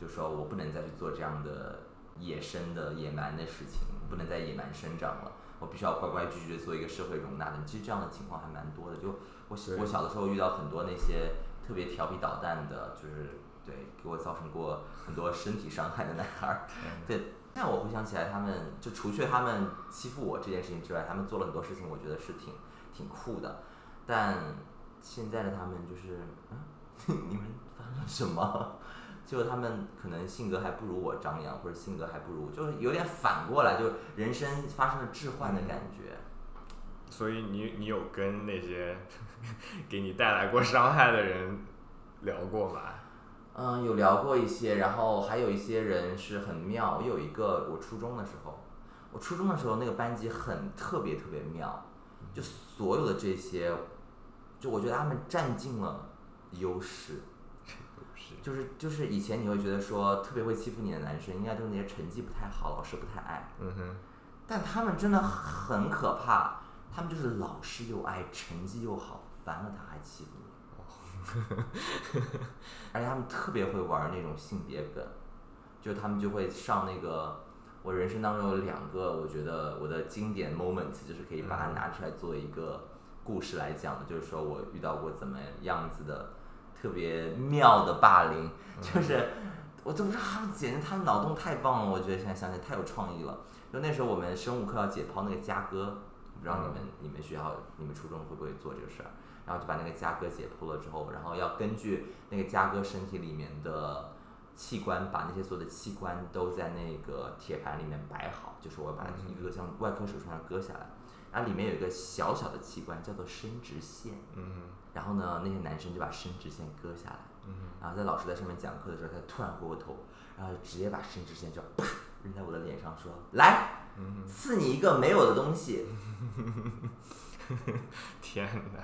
就说我不能再去做这样的野生的野蛮的事情，不能再野蛮生长了，我必须要乖乖矩矩的做一个社会容纳的。其实这样的情况还蛮多的，就。我我小的时候遇到很多那些特别调皮捣蛋的，就是对给我造成过很多身体伤害的男孩儿。对，现在我回想起来，他们就除却他们欺负我这件事情之外，他们做了很多事情，我觉得是挺挺酷的。但现在的他们就是，嗯，你们发生了什么？就他们可能性格还不如我张扬，或者性格还不如，就是有点反过来，就人生发生了置换的感觉。所以你你有跟那些 给你带来过伤害的人聊过吗？嗯，有聊过一些，然后还有一些人是很妙。我有一个，我初中的时候，我初中的时候那个班级很特别特别妙，就所有的这些，就我觉得他们占尽了优势。就是就是以前你会觉得说特别会欺负你的男生，应该都是那些成绩不太好、老师不太爱。嗯哼。但他们真的很可怕。他们就是老师又爱，成绩又好，烦了他还欺负你，而且他们特别会玩那种性别梗，就他们就会上那个，我人生当中有两个，我觉得我的经典 moment 就是可以把它拿出来做一个故事来讲的，就是说我遇到过怎么样子的特别妙的霸凌，就是我都不知道他们简直他们脑洞太棒了，我觉得现在想起来太有创意了。就那时候我们生物课要解剖那个家鸽。不知道你们你们学校你们初中会不会做这个事儿？然后就把那个家鸽解剖了之后，然后要根据那个家鸽身体里面的器官，把那些所有的器官都在那个铁盘里面摆好，就是我把它一个像外科手术上割下来，然后里面有一个小小的器官叫做生殖腺，嗯然后呢，那些男生就把生殖腺割下来，嗯。然后在老师在上面讲课的时候，他突然回过头，然后就直接把生殖腺就啪扔在我的脸上，说：“来，嗯，赐你一个没有的东西。”天哪，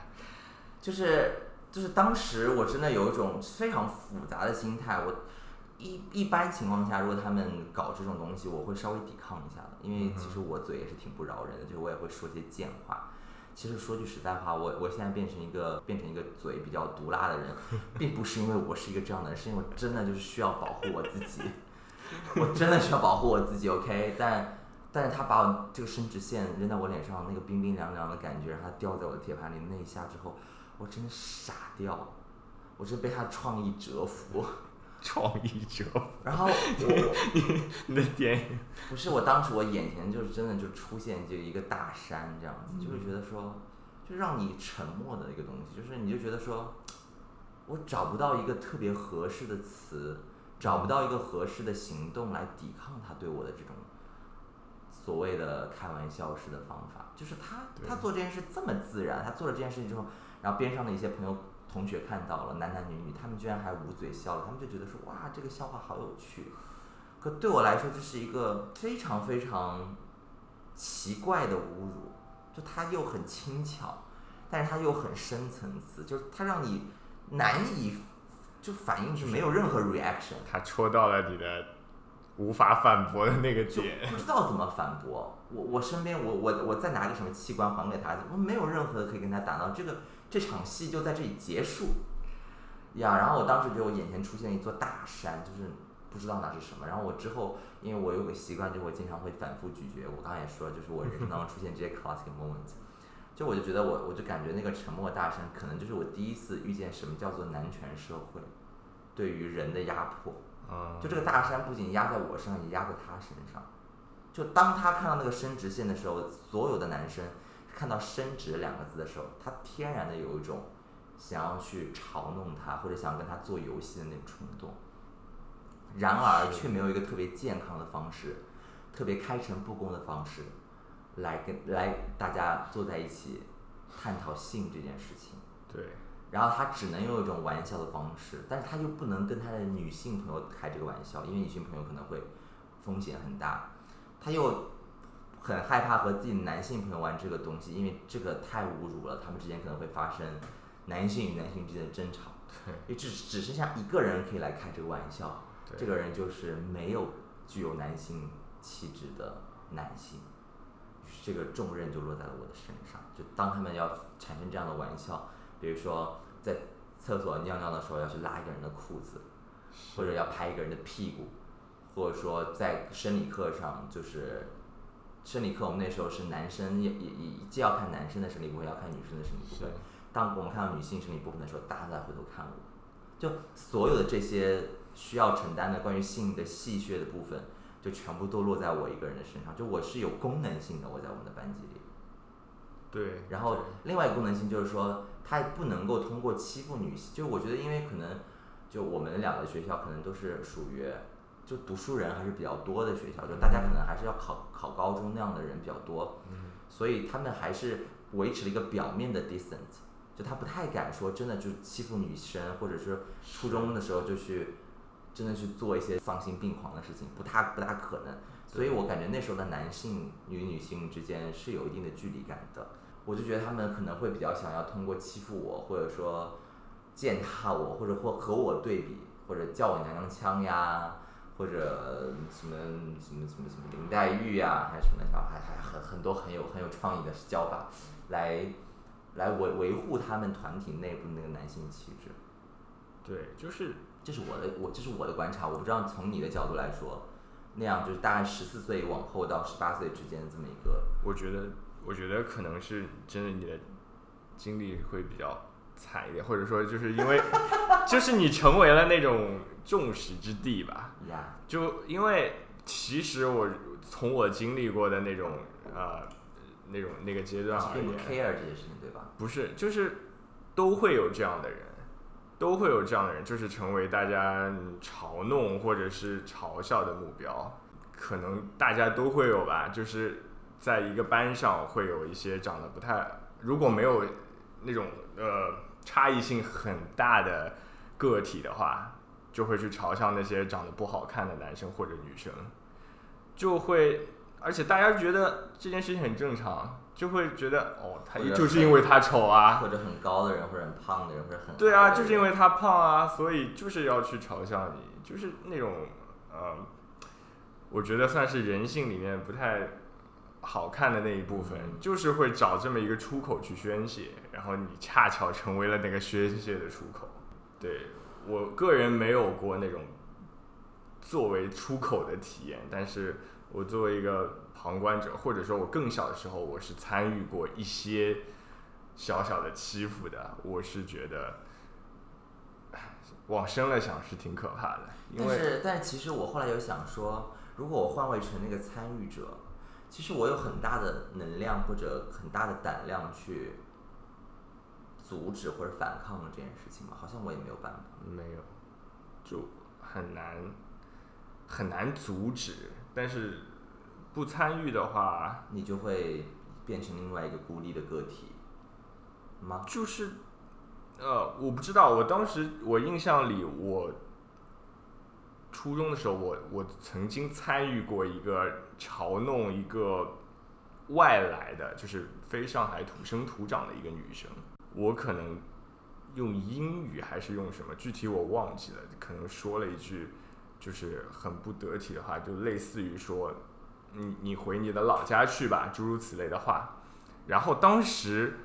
就是就是当时我真的有一种非常复杂的心态，我一一般情况下，如果他们搞这种东西，我会稍微抵抗一下的，因为其实我嘴也是挺不饶人的，就是我也会说些贱话。其实说句实在话，我我现在变成一个变成一个嘴比较毒辣的人，并不是因为我是一个这样的人，是因为我真的就是需要保护我自己，我真的需要保护我自己，OK？但但是他把我这个生殖腺扔在我脸上，那个冰冰凉凉的感觉，让它掉在我的铁盘里那一下之后，我真的傻掉，我真被他创意折服。创意者，然后我你的电影，不是我当时我眼前就是真的就出现就一个大山这样子，就是觉得说，就让你沉默的一个东西，就是你就觉得说，我找不到一个特别合适的词，找不到一个合适的行动来抵抗他对我的这种所谓的开玩笑式的方法，就是他他做这件事这么自然，他做了这件事情之后，然后边上的一些朋友。同学看到了，男男女女，他们居然还捂嘴笑了，他们就觉得说，哇，这个笑话好有趣。可对我来说，这是一个非常非常奇怪的侮辱，就它又很轻巧，但是它又很深层次，就是它让你难以就反应是没有任何 reaction，他戳到了你的无法反驳的那个就点，不知道怎么反驳。我我身边我我我再拿个什么器官还给他，我没有任何可以跟他打闹这个这场戏就在这里结束呀。然后我当时觉得我眼前出现一座大山，就是不知道那是什么。然后我之后，因为我有个习惯，就我经常会反复咀嚼。我刚刚也说，就是我人生当中出现这些 classic moment，就我就觉得我我就感觉那个沉默大山，可能就是我第一次遇见什么叫做男权社会对于人的压迫。嗯，就这个大山不仅压在我身上，也压在他身上。就当他看到那个生殖线的时候，所有的男生看到“生殖”两个字的时候，他天然的有一种想要去嘲弄他，或者想跟他做游戏的那种冲动。然而，却没有一个特别健康的方式，特别开诚布公的方式，来跟来大家坐在一起探讨性这件事情。对，然后他只能用一种玩笑的方式，但是他又不能跟他的女性朋友开这个玩笑，因为女性朋友可能会风险很大，他又很害怕和自己的男性朋友玩这个东西，因为这个太侮辱了，他们之间可能会发生男性与男性之间的争吵，对，也只只剩下一个人可以来开这个玩笑，对。这个人就是没有具有男性气质的男性，于是这个重任就落在了我的身上。就当他们要产生这样的玩笑，比如说在厕所尿尿的时候要去拉一个人的裤子，或者要拍一个人的屁股，或者说在生理课上就是生理课，我们那时候是男生也也也既要看男生的生理部分，要看女生的生理部分。当我们看到女性生理部分的时候，大家都在回头看我。就所有的这些需要承担的关于性的戏谑的部分，就全部都落在我一个人的身上。就我是有功能性的，我在我们的班级里。对，然后另外一个功能性就是说，他也不能够通过欺负女性。就我觉得，因为可能就我们两个学校可能都是属于就读书人还是比较多的学校，就大家可能还是要考考高中那样的人比较多，所以他们还是维持了一个表面的 decent，就他不太敢说真的就欺负女生，或者是初中的时候就去真的去做一些丧心病狂的事情，不太不大可能。所以我感觉那时候的男性与女性之间是有一定的距离感的。我就觉得他们可能会比较想要通过欺负我，或者说践踏我，或者或和我对比，或者叫我娘娘腔呀，或者什么什么什么什么林黛玉呀，还是什么的，还还很很多很有很有创意的叫法，来来维维护他们团体内部那个男性气质。对，就是这是我的我这是我的观察，我不知道从你的角度来说，那样就是大概十四岁往后到十八岁之间这么一个，我觉得，我觉得可能是真的你的经历会比较惨一点，或者说就是因为 就是你成为了那种众矢之的吧。呀，就因为其实我从我经历过的那种呃那种那个阶段而并不言，care 这些事情，对吧？不是就是都会有这样的人，都会有这样的人，就是成为大家嘲弄或者是嘲笑的目标。可能大家都会有吧，就是在一个班上会有一些长得不太，如果没有那种呃差异性很大的个体的话，就会去嘲笑那些长得不好看的男生或者女生，就会，而且大家觉得这件事情很正常，就会觉得哦，他就是因为他丑啊，或者很高的人，或者很胖的人，或者很对啊，就是因为他胖啊，所以就是要去嘲笑你，就是那种呃，我觉得算是人性里面不太好看的那一部分，嗯。就是会找这么一个出口去宣泄，然后你恰巧成为了那个宣泄的出口。对我个人没有过那种作为出口的体验，但是我作为一个旁观者，或者说我更小的时候，我是参与过一些小小的欺负的，我是觉得往深了想是挺可怕的，因为但是，但其实我后来有想说，如果我换位成那个参与者，其实我有很大的能量或者很大的胆量去阻止或者反抗了这件事情吗，好像我也没有办法。没有就很难很难阻止，但是不参与的话，你就会变成另外一个孤立的个体吗？就是，呃，我不知道，我当时我印象里，我初中的时候，我我曾经参与过一个嘲弄一个外来的，就是非上海土生土长的一个女生，我可能用英语还是用什么，具体我忘记了，可能说了一句就是很不得体的话，就类似于说，你你回你的老家去吧，诸如此类的话。然后当时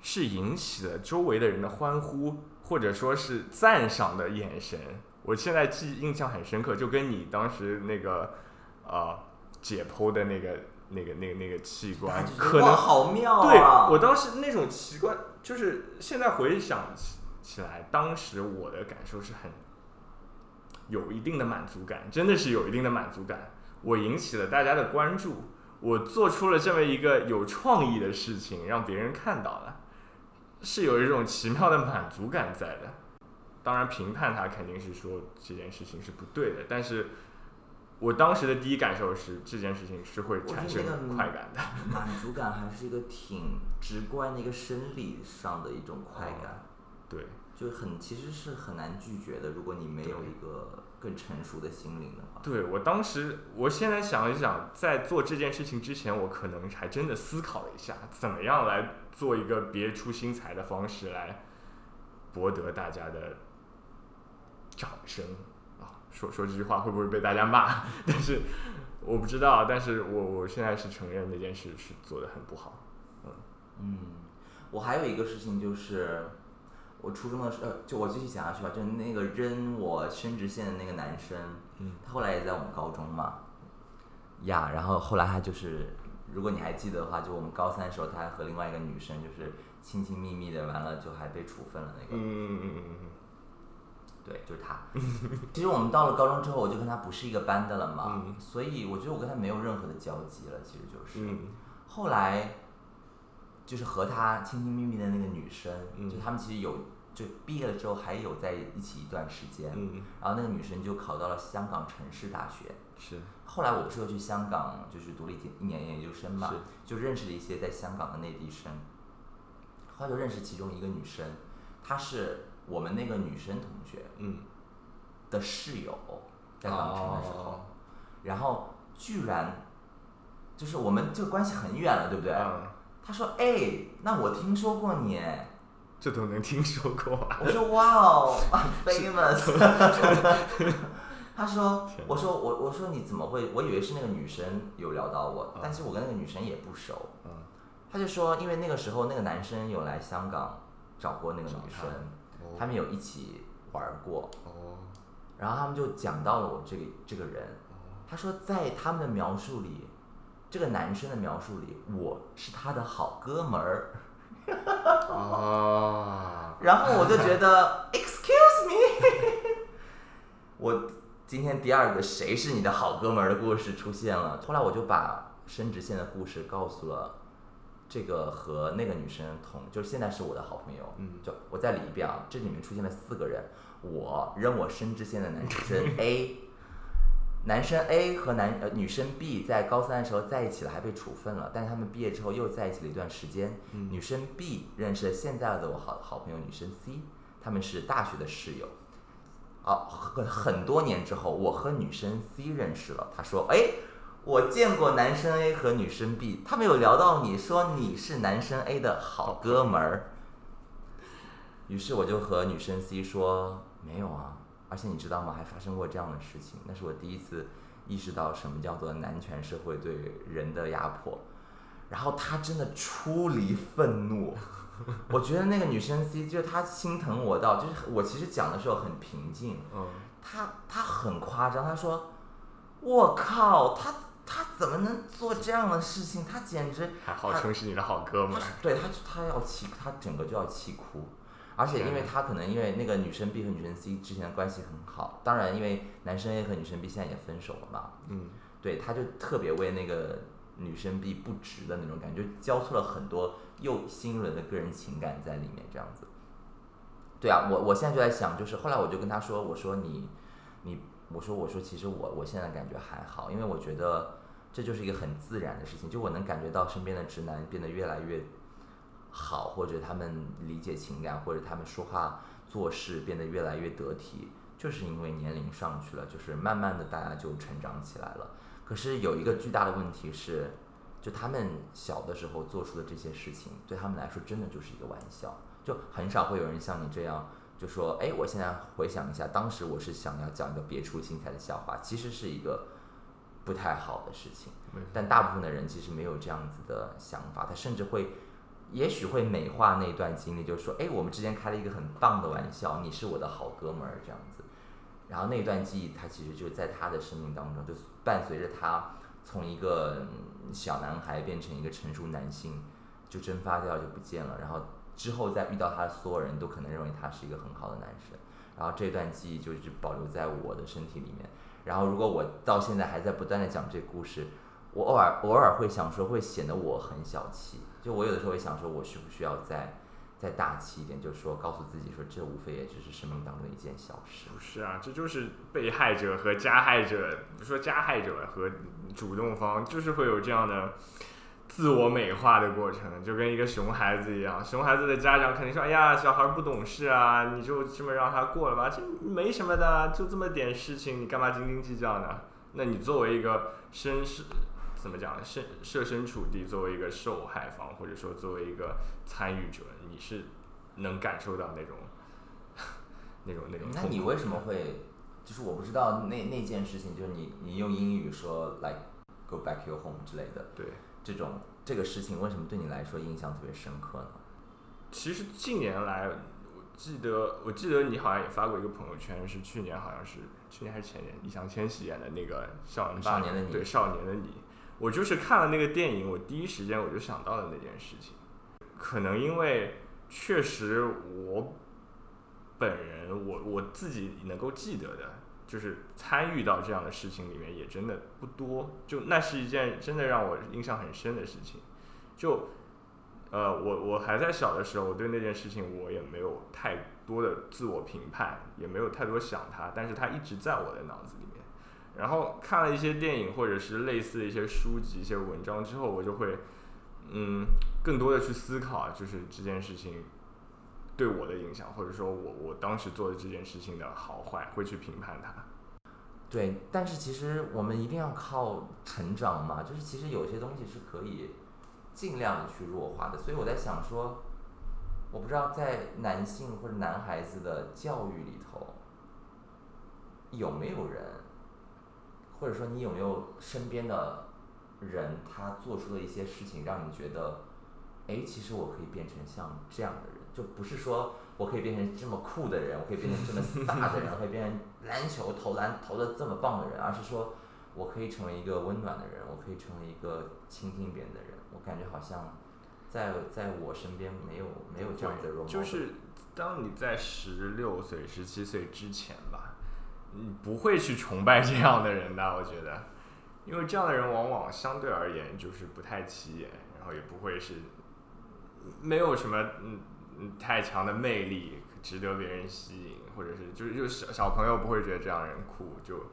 是引起了周围的人的欢呼，或者说是赞赏的眼神。我现在记印象很深刻，就跟你当时那个呃解剖的那个那个那个那个器官，可能好妙对啊！我当时那种奇怪，就是现在回想起起来，当时我的感受是很有一定的满足感，真的是有一定的满足感。我引起了大家的关注，我做出了这么一个有创意的事情，让别人看到了，是有一种奇妙的满足感在的。当然，评判他肯定是说这件事情是不对的，但是我当时的第一感受是这件事情是会产生快感的。满足感还是一个挺直观的一个生理上的一种快感，对，就很其实是很难拒绝的。如果你没有一个更成熟的心灵的话，对我当时，我现在想一想，在做这件事情之前，我可能还真的思考了一下，怎么样来做一个别出心裁的方式来博得大家的掌声啊。说说这句话会不会被大家骂？但是我不知道，但是我我现在是承认那件事是做的很不好。嗯嗯，我还有一个事情就是，我初中的时候，呃就我继续讲下去吧，就是那个扔我生殖线的那个男生，嗯，他后来也在我们高中嘛，呀，然后后来他就是，如果你还记得的话，就我们高三的时候，他还和另外一个女生就是亲亲密密的，完了就还被处分了那个，嗯嗯嗯嗯嗯对，就是他。其实我们到了高中之后，我就跟他不是一个班的了嘛，嗯所以我觉得我跟他没有任何的交集了，其实就是。嗯后来就是和他亲亲密密的那个女生，嗯就他们其实有就毕业了之后还有在一起一段时间，嗯，然后那个女生就考到了香港城市大学。是后来我不是又去香港，就是读了一年一年研究生嘛，就认识了一些在香港的内地生。后来就认识其中一个女生，她是我们那个女生同学嗯，的室友，在港城的时候，哦然后居然就是我们这个关系很远了，对不对？嗯，他说：“哎，那我听说过你。”这都能听说过啊。我说：“哇哦，famous。” 他说：“我说我我说你怎么会？我以为是那个女生有聊到我，嗯但是我跟那个女生也不熟。嗯他就说，因为那个时候那个男生有来香港找过那个女生，哦他们有一起玩过，哦然后他们就讲到了我这个这个人。他说，在他们的描述里，这个男生的描述里，我是他的好哥们儿。啊，然后我就觉得，excuse me，我今天第二个谁是你的好哥们儿的故事出现了。后来我就把生殖腺的故事告诉了这个和那个女生同，就是现在是我的好朋友。嗯就我再理一遍啊，这里面出现了四个人，我扔我生之线的男生 A，男生 A 和男呃女生 B 在高三的时候在一起了，还被处分了，但是他们毕业之后又在一起了一段时间。嗯女生 B 认识了现在的我好好朋友女生 C，他们是大学的室友。啊，很很多年之后，我和女生 C 认识了。他说：“哎，我见过男生 A 和女生 B，他们有聊到你说你是男生 A 的好哥们儿。”于是我就和女生 C 说：“没有啊，而且你知道吗？还发生过这样的事情。那是我第一次意识到什么叫做男权社会对人的压迫。”然后他真的出离愤怒，我觉得那个女生 C 就是她心疼我到，就是我其实讲的时候很平静，嗯，她她很夸张，她说：“我靠，他他怎么能做这样的事情？他简直还号称是你的好哥们儿。对他他要气，他整个就要气哭。而且因为他可能因为那个女生 B 和女生 C 之前的关系很好，当然因为男生 A 和女生 B 现在也分手了嘛，嗯，对，他就特别为那个女生 B 不值的那种感觉，就交错了很多又新一轮的个人情感在里面，这样子。对啊，我我现在就在想，就是后来我就跟他说，我说你你，我说我说其实我我现在感觉还好，因为我觉得这就是一个很自然的事情，就我能感觉到身边的直男变得越来越好，或者他们理解情感，或者他们说话做事变得越来越得体，就是因为年龄上去了，就是慢慢的大家就成长起来了。可是有一个巨大的问题是，就他们小的时候做出的这些事情，对他们来说真的就是一个玩笑，就很少会有人像你这样就说，哎，我现在回想一下，当时我是想要讲一个别出心裁的笑话，其实是一个不太好的事情。但大部分的人其实没有这样子的想法，他甚至会，也许会美化那段经历，就是说，哎，我们之间开了一个很棒的玩笑，你是我的好哥们儿这样子。然后那段记忆，他其实就在他的生命当中，就伴随着他从一个嗯小男孩变成一个成熟男性，就蒸发掉就不见了。然后之后再遇到他的所有人都可能认为他是一个很好的男生。然后这段记忆就一直保留在我的身体里面。然后如果我到现在还在不断的讲这故事，我偶尔偶尔会想说，会显得我很小气。就我有的时候会想说，我需不需要再再大气一点，就说告诉自己说，这无非也只是生命当中的一件小事。不是啊，这就是被害者和加害者，不说加害者和主动方，就是会有这样的自我美化的过程，就跟一个熊孩子一样。熊孩子的家长肯定说：“哎呀，小孩不懂事啊，你就这么让他过了吧，这没什么的，就这么点事情，你干嘛斤斤计较呢？”那你作为一个身世怎么讲，设设身处地，作为一个受害方，或者说作为一个参与者，你是能感受到那种 那种那种。那你为什么会？就是我不知道那那件事情，就是你你用英语说 like go back your home 之类的对？这种这个事情，为什么对你来说印象特别深刻呢？其实近年来，我记得我记得你好像也发过一个朋友圈，是去年好像是去年还是前年，易烊千玺演的那个《少年少年的你对《少年的你》，我就是看了那个电影，我第一时间我就想到了那件事情。可能因为确实我本人我我自己能够记得的，就是参与到这样的事情里面也真的不多，就那是一件真的让我印象很深的事情。就呃，我我还在小的时候，我对那件事情我也没有太多的自我评判，也没有太多想它，但是它一直在我的脑子里面。然后看了一些电影或者是类似的一些书籍、一些文章之后，我就会嗯更多的去思考，就是这件事情对我的影响，或者说我我当时做的这件事情的好坏，会去评判它。对，但是其实我们一定要靠成长嘛，就是其实有些东西是可以尽量去弱化的，所以我在想说，我不知道在男性或者男孩子的教育里头，有没有人，或者说你有没有身边的人，他做出了一些事情，让你觉得，哎，其实我可以变成像这样的人，就不是说我可以变成这么酷的人，我可以变成这么飒的人，我可以变成篮球投篮投的这么棒的人，而是说我可以成为一个温暖的人，我可以成为一个倾听别人的人。我感觉好像在在我身边没有没有这样子的 role 就是当你在十六岁、十七岁之前吧，你不会去崇拜这样的人的，我觉得，因为这样的人往往相对而言就是不太起眼，然后也不会是没有什么嗯太强的魅力值得别人吸引，或者是就是就是小小朋友不会觉得这样人酷，就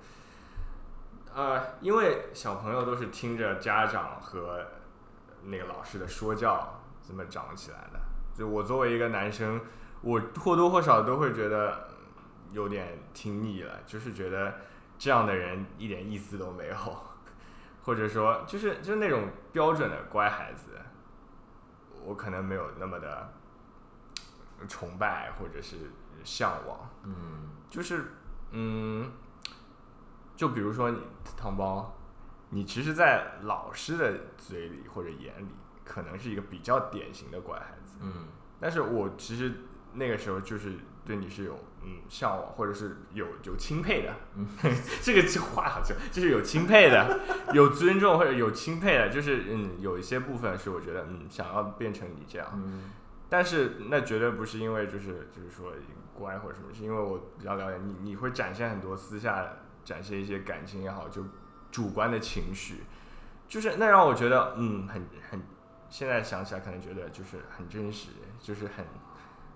呃，因为小朋友都是听着家长和那个老师的说教这么长起来的。就我作为一个男生，我或多或少都会觉得有点听腻了，就是觉得这样的人一点意思都没有，或者说就是就是那种标准的乖孩子，我可能没有那么的崇拜或者是向往。嗯就是嗯，就比如说你汤包，你其实，在老师的嘴里或者眼里，可能是一个比较典型的乖孩子。嗯但是我其实那个时候就是对你是有嗯向往，或者是有有钦佩的。嗯，这个这话好像就是有钦佩的，有尊重或者有钦佩的，就是嗯有一些部分是我觉得嗯想要变成你这样。嗯但是那绝对不是因为就是就是说乖或者什么，是因为我比较了解你，你会展现很多私下展现一些感情也好，就主观的情绪，就是那让我觉得嗯很很，现在想起来可能觉得就是很真实，就是很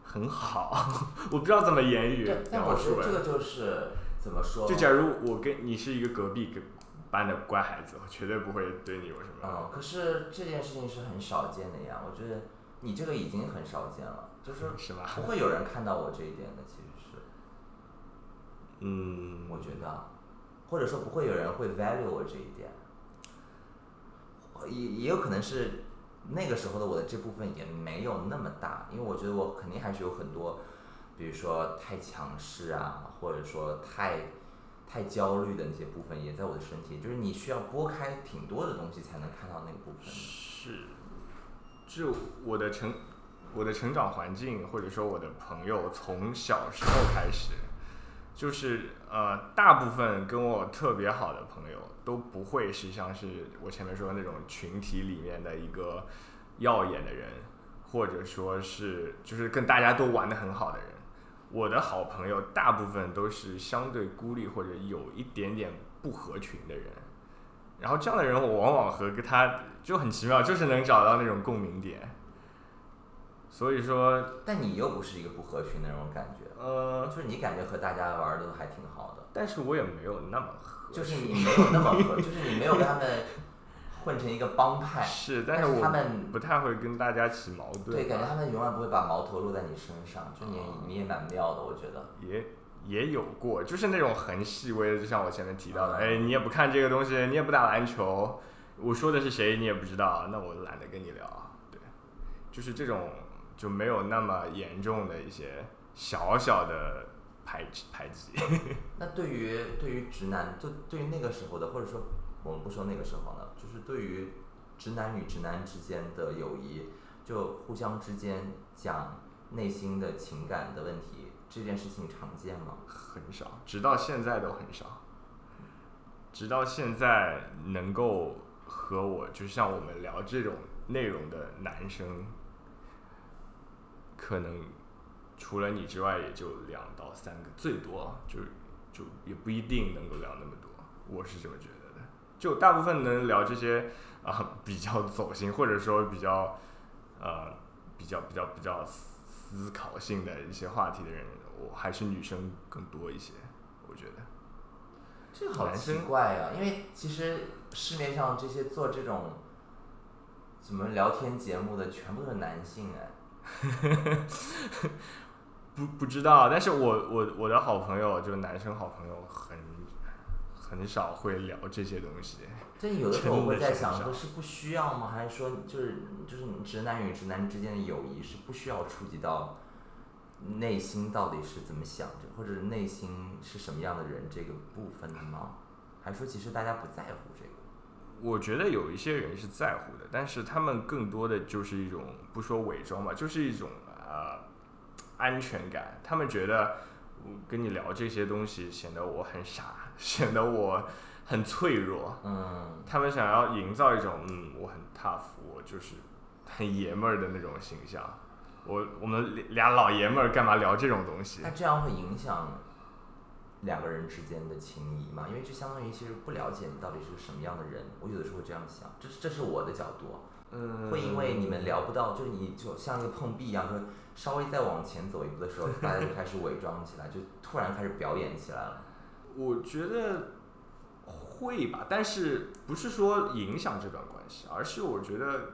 很好，我不知道怎么言语描述这个就是怎么说？就假如我跟你是一个隔壁跟班的乖孩子，我绝对不会对你有什么。嗯，可是这件事情是很少见的呀。我觉得你这个已经很少见了，就是是吧？不会有人看到我这一点的，其实是。嗯，我觉得。啊，或者说不会有人会 value 我这一点，也也有可能是那个时候的我的这部分也没有那么大，因为我觉得我肯定还是有很多，比如说太强势啊，或者说太太焦虑的那些部分也在我的身体，就是你需要拨开挺多的东西才能看到那个部分的。是，就我的成我的成长环境，或者说我的朋友，从小时候开始，就是呃，大部分跟我特别好的朋友都不会是像是我前面说的那种群体里面的一个耀眼的人，或者说是就是跟大家都玩的很好的人。我的好朋友大部分都是相对孤立或者有一点点不合群的人。然后这样的人，我往往和跟他就很奇妙，就是能找到那种共鸣点。所以说，但你又不是一个不合群的那种感觉，呃，就是你感觉和大家玩的都还挺好的，但是我也没有那么合就是你没有那么合，就是你没有跟他们混成一个帮派，是，但但是我他们不太会跟大家起矛盾。对，感觉他们永远不会把矛头落在你身上，就你你也蛮妙的，我觉得。也也有过，就是那种很细微的，就像我前面提到的，嗯哎，你也不看这个东西，你也不打篮球，我说的是谁你也不知道，那我懒得跟你聊。对，就是这种就没有那么严重的一些小小的排挤排挤。那对于对于直男，就对于那个时候的，或者说我们不说那个时候了，就是对于直男与直男之间的友谊，就互相之间讲内心的情感的问题，这件事情常见吗？很少，直到现在都很少。直到现在能够和我，就像我们聊这种内容的男生，可能除了你之外，也就两到三个，最多就就也不一定能够聊那么多。我是这么觉得的。就大部分能聊这些啊、比较走心，或者说比较呃比较比较比较思考性的一些话题的人，我还是女生更多一些，我觉得。这个好奇怪呀、因为其实市面上这些做这种什么聊天节目的，全部都是男性哎。不不知道，但是我我我的好朋友，就是男生好朋友很很少会聊这些东西。但有的时候我会在想，说是不需要吗？还是说就是就是直男与直男之间的友谊是不需要触及到内心到底是怎么想着，或者内心是什么样的人这个部分的吗？还说其实大家不在乎这个？我觉得有一些人是在乎的，但是他们更多的就是一种不说伪装吧，就是一种呃安全感。他们觉得我跟你聊这些东西显得我很傻，显得我很脆弱。嗯，他们想要营造一种嗯我很 tough，我就是很爷们儿的那种形象。我我们俩老爷们儿干嘛聊这种东西那？这样会影响两个人之间的情谊吗？因为这相当于其实不了解你到底是个什么样的人。我有的时候会这样想，这是这是我的角度啊。嗯，会因为你们聊不到，就是你就像一个碰壁一样，就稍微再往前走一步的时候，大家就开始伪装起来，就突然开始表演起来了。我觉得会吧，但是不是说影响这段关系，而是我觉得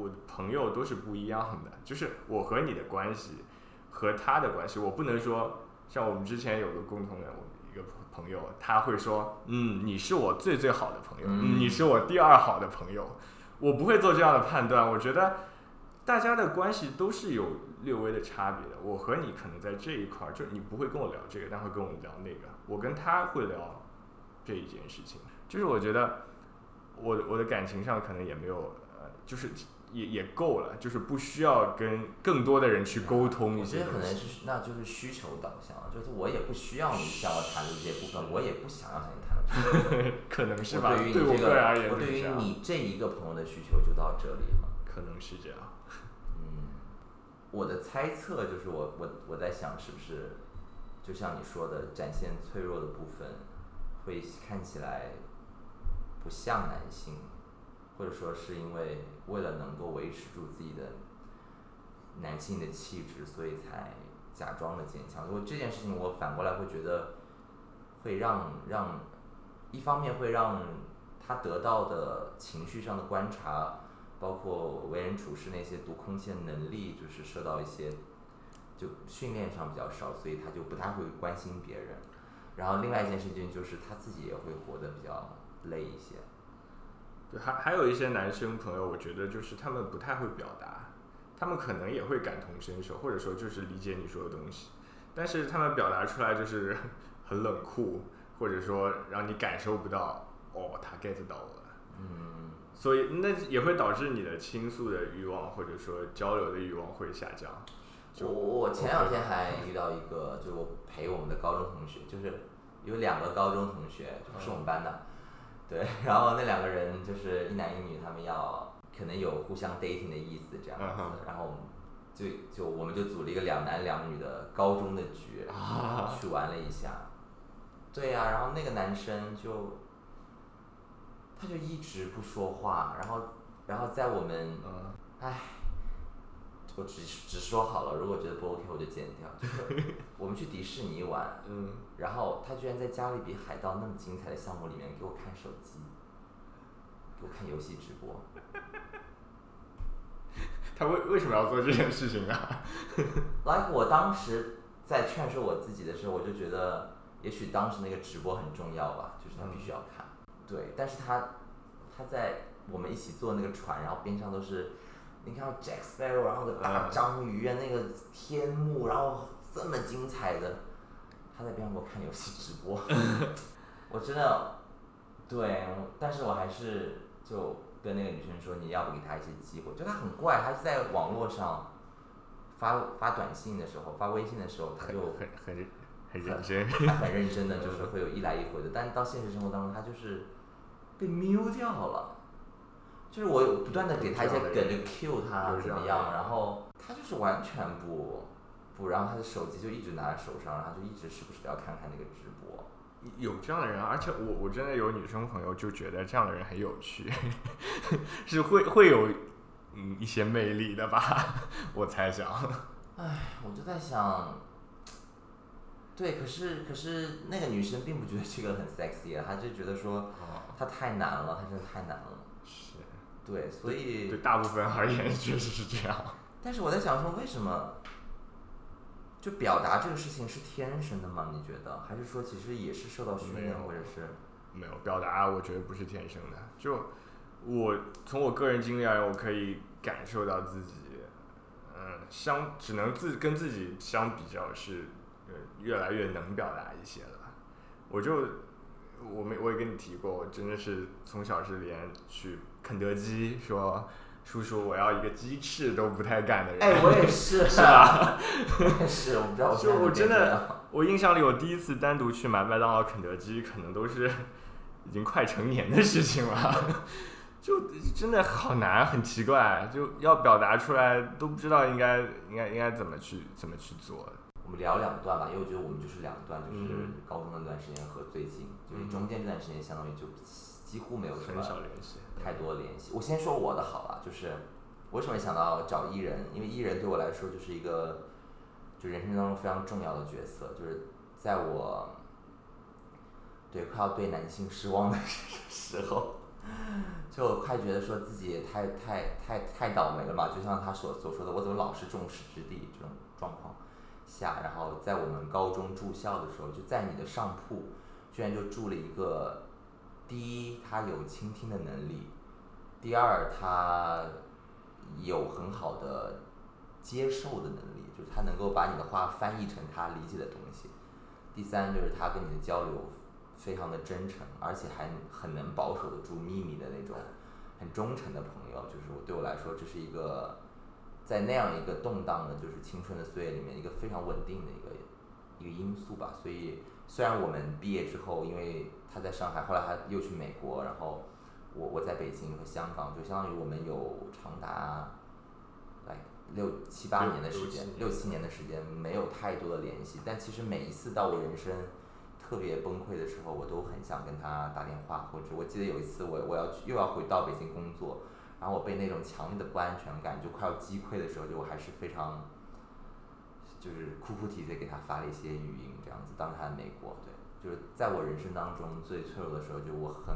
我的朋友都是不一样的，就是我和你的关系和他的关系，我不能说像我们之前有个共同的我一个朋友，他会说，嗯，你是我最最好的朋友，嗯你是我第二好的朋友，我不会做这样的判断，我觉得。大家的关系都是有略微的差别的。我和你可能在这一块儿，就你不会跟我聊这个，但会跟我聊那个。我跟他会聊这一件事情，就是我觉得我我的感情上可能也没有呃，就是也也够了，就是不需要跟更多的人去沟通一我觉得可能。是那就是需求导向，就是我也不需要你向我谈论这些部分，我也不想要向你谈论这些部分。可能是吧？我对于我你这个人而言个，我对于你这一个朋友的需求就到这里了。可能是这样。嗯，我的猜测就是我我我在想是不是，就像你说的，展现脆弱的部分，会看起来不像男性，或者说是因为为了能够维持住自己的男性的气质，所以才假装的坚强。如果这件事情我反过来会觉得，会让让一方面会让他得到的情绪上的观察。包括为人处事那些读空气的能力，就是受到一些就训练上比较少，所以他就不太会关心别人。然后另外一件事情就是他自己也会活得比较累一些。对，还还有一些男生朋友，我觉得就是他们不太会表达，他们可能也会感同身受，或者说就是理解你说的东西，但是他们表达出来就是 很冷酷，或者说让你感受不到哦，他 get 到我了。嗯，所以那也会导致你的倾诉的欲望或者说交流的欲望会下降。就我我前两天还遇到一个，就是我陪我们的高中同学，就是有两个高中同学，就不是我们班的，对，然后那两个人就是一男一女，他们要可能有互相 dating 的意思这样子嗯，然后我们就就我们就组了一个两男两女的高中的局，啊去玩了一下，对呀、然后那个男生就他就一直不说话，然后然后在我们嗯，唉，我只只说好了，如果觉得不 OK 我就剪掉。就是我们去迪士尼玩，嗯，然后他居然在加勒比海盗那么精彩的项目里面给我看手机，给我看游戏直播。他为为什么要做这件事情啊？like 我当时在劝说我自己的时候，我就觉得，也许当时那个直播很重要吧，就是他必须要看。对，但是他他在我们一起坐那个船，然后边上都是，你看到 Jack Sparrow，然后个大嗯章鱼啊，那个天幕，然后这么精彩的，他在边上给我看游戏直播，我真的，对，但是我还是就跟那个女生说，你要不给他一些机会，就他很怪，他是在网络上发发短信的时候，发微信的时候，他就很很很认真。他很 认真的，就是会有一来一回的，但到现实生活当中，他就是被 mute 掉了。就是我有不断的给他一些梗，就 cue 他怎么样，然后他就是完全不不，然后他的手机就一直拿在手上，然后就一直时不时的要看看那个直播。有这样的人，而且我我真的有女生朋友就觉得这样的人很有趣，是会会有嗯一些魅力的吧，我猜想。唉，我就在想，对，可是可是那个女生并不觉得这个很 sexy 啊，她就觉得说哦，她太难了，她真的太难了。是，对，所以对大部分而言确实是这样。但是我在想说，为什么就表达这个事情是天生的吗？你觉得，还是说其实也是受到训练，或者是没有表达，我觉得不是天生的。就我从我个人经历而言，我可以感受到自己，嗯，相只能自跟自己相比较是，呃，越来越能表达一些了。我就我没我也跟你提过，我真的是从小是连去肯德基说叔叔我要一个鸡翅都不太干的人。哎，我也是，是吧？我也是，我不知道我就我真的我印象里，我第一次单独去买麦当劳、肯德基，可能都是已经快成年的事情了，就真的好难，很奇怪，就要表达出来都不知道应该应该应该怎么去怎么去做。我们聊两段吧，因为我觉得我们就是两段，就是嗯高中那段时间和最近，就是嗯中间这段时间相当于就几乎没有什么。太多联系。我先说我的好了，就是我为什么想到找艺人，因为艺人对我来说就是一个就人生当中非常重要的角色，就是在我对快要对男性失望的 时候，就快觉得说自己太太太太倒霉了嘛，就像他所所说的，我怎么老是众矢之的这种状况下，然后在我们高中住校的时候，就在你的上铺，居然就住了一个，第一他有倾听的能力，第二他有很好的接受的能力，就是他能够把你的话翻译成他理解的东西。第三就是他跟你的交流非常的真诚，而且还很能保守得住秘密的那种很忠诚的朋友。就是我对我来说，这是一个在那样一个动荡的，就是青春的岁月里面一个非常稳定的一个一个因素吧。所以虽然我们毕业之后，因为他在上海，后来他又去美国，然后我我在北京和香港，就相当于我们有长达来六七八年的时间，六七年的时间没有太多的联系。但其实每一次到我人生特别崩溃的时候，我都很想跟他打电话，或者我记得有一次我我要去又要回到北京工作，然后我被那种强烈的不安全感就快要击溃的时候，就我还是非常就是哭哭啼啼地给他发了一些语音，这样子。当时他在美国，对，就是在我人生当中最脆弱的时候，就我很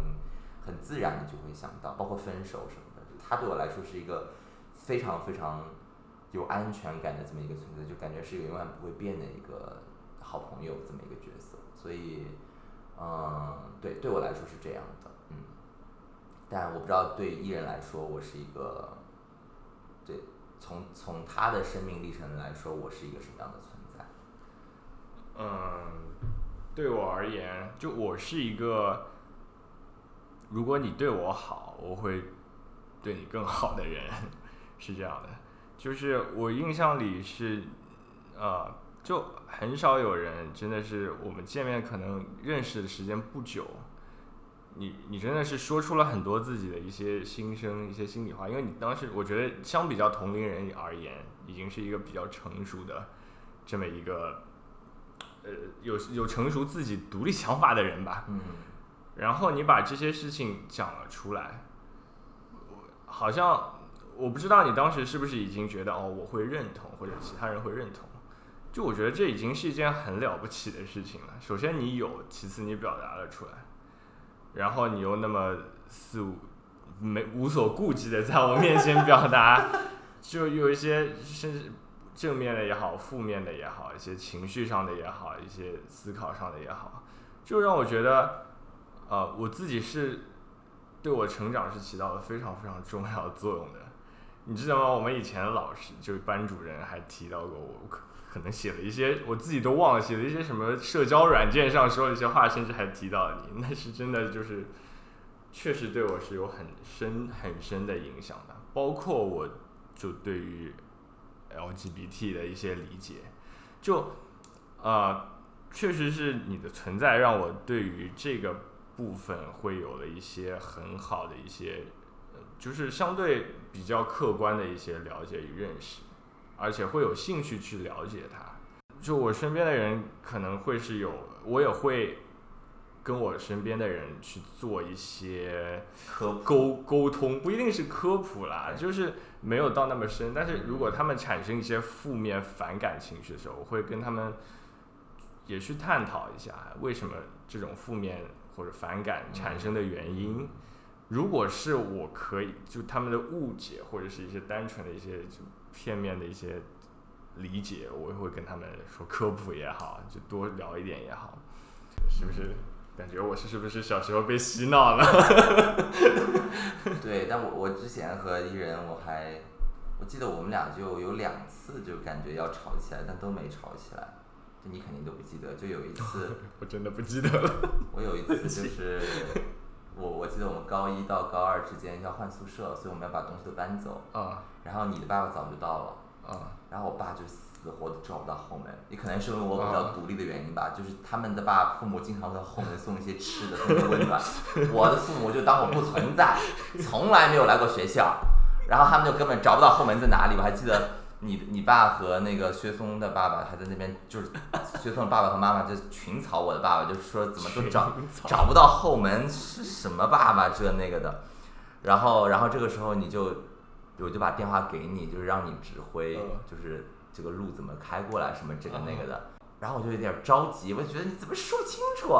很自然的就会想到，包括分手什么的，他对我来说是一个非常非常有安全感的这么一个存在，就感觉是一个永远不会变的一个好朋友这么一个角色。所以，嗯，对，对我来说是这样的，嗯。但我不知道对艺人来说，我是一个，对，从从他的生命历程来说，我是一个什么样的存在？嗯，对我而言，就我是一个，如果你对我好，我会对你更好的人，是这样的。就是我印象里是，呃，就很少有人真的是我们见面可能认识的时间不久，你你真的是说出了很多自己的一些心声、一些心里话，因为你当时我觉得相比较同龄人而言，已经是一个比较成熟的这么一个。呃，有有成熟自己独立想法的人吧，嗯然后你把这些事情讲了出来，我好像我不知道你当时是不是已经觉得哦，我会认同，或者其他人会认同。就我觉得这已经是一件很了不起的事情了。首先你有，其次你表达了出来，然后你又那么肆无没无所顾忌的在我面前表达，就有一些甚至正面的也好，负面的也好，一些情绪上的也好，一些思考上的也好，就让我觉得，呃，我自己是对我成长是起到了非常非常重要的作用的。你知道吗？我们以前的老师就是班主任还提到过我，可可能写了一些我自己都忘了，写了一些什么社交软件上说了一些话，甚至还提到你，那是真的就是确实对我是有很深很深的影响的，包括我就对于 LGBT 的一些理解，就呃，确实是你的存在让我对于这个部分会有了一些很好的一些，呃就是相对比较客观的一些了解与认识，而且会有兴趣去了解它。就我身边的人可能会是有，我也会跟我身边的人去做一些科沟沟通，不一定是科普啦，就是没有到那么深。但是如果他们产生一些负面反感情绪的时候，我会跟他们也去探讨一下为什么这种负面或者反感产生的原因。如果是我可以就他们的误解或者是一些单纯的一些就片面的一些理解，我也会跟他们说科普也好，就多聊一点也好，是不是？感觉我是是不是小时候被洗脑了？对，但我我之前和艺人我还，我记得我们俩就有两次就感觉要吵起来，但都没吵起来。就你肯定都不记得，就有一次，我真的不记得了。我有一次就是，我我记得我们高一到高二之间要换宿舍，所以我们要把东西都搬走。啊然后你的爸爸早就到了，啊然后我爸就死活都找不到后门，也可能是因为我比啊较独立的原因吧，就是他们的爸父母经常会在后门送一些吃的，送一些温暖，我的父母就当我不存在，从来没有来过学校，然后他们就根本找不到后门在哪里。我还记得你你爸和那个薛松的爸爸还在那边，就是 薛松的爸爸和妈妈就群嘲我的爸爸，就是说怎么都找找不到后门，是什么爸爸这那个的。然后然后这个时候你就我就把电话给你，就是让你指挥，就是这个路怎么开过来，什么这个那个的。然后我就有点着急，我就觉得你怎么说清楚？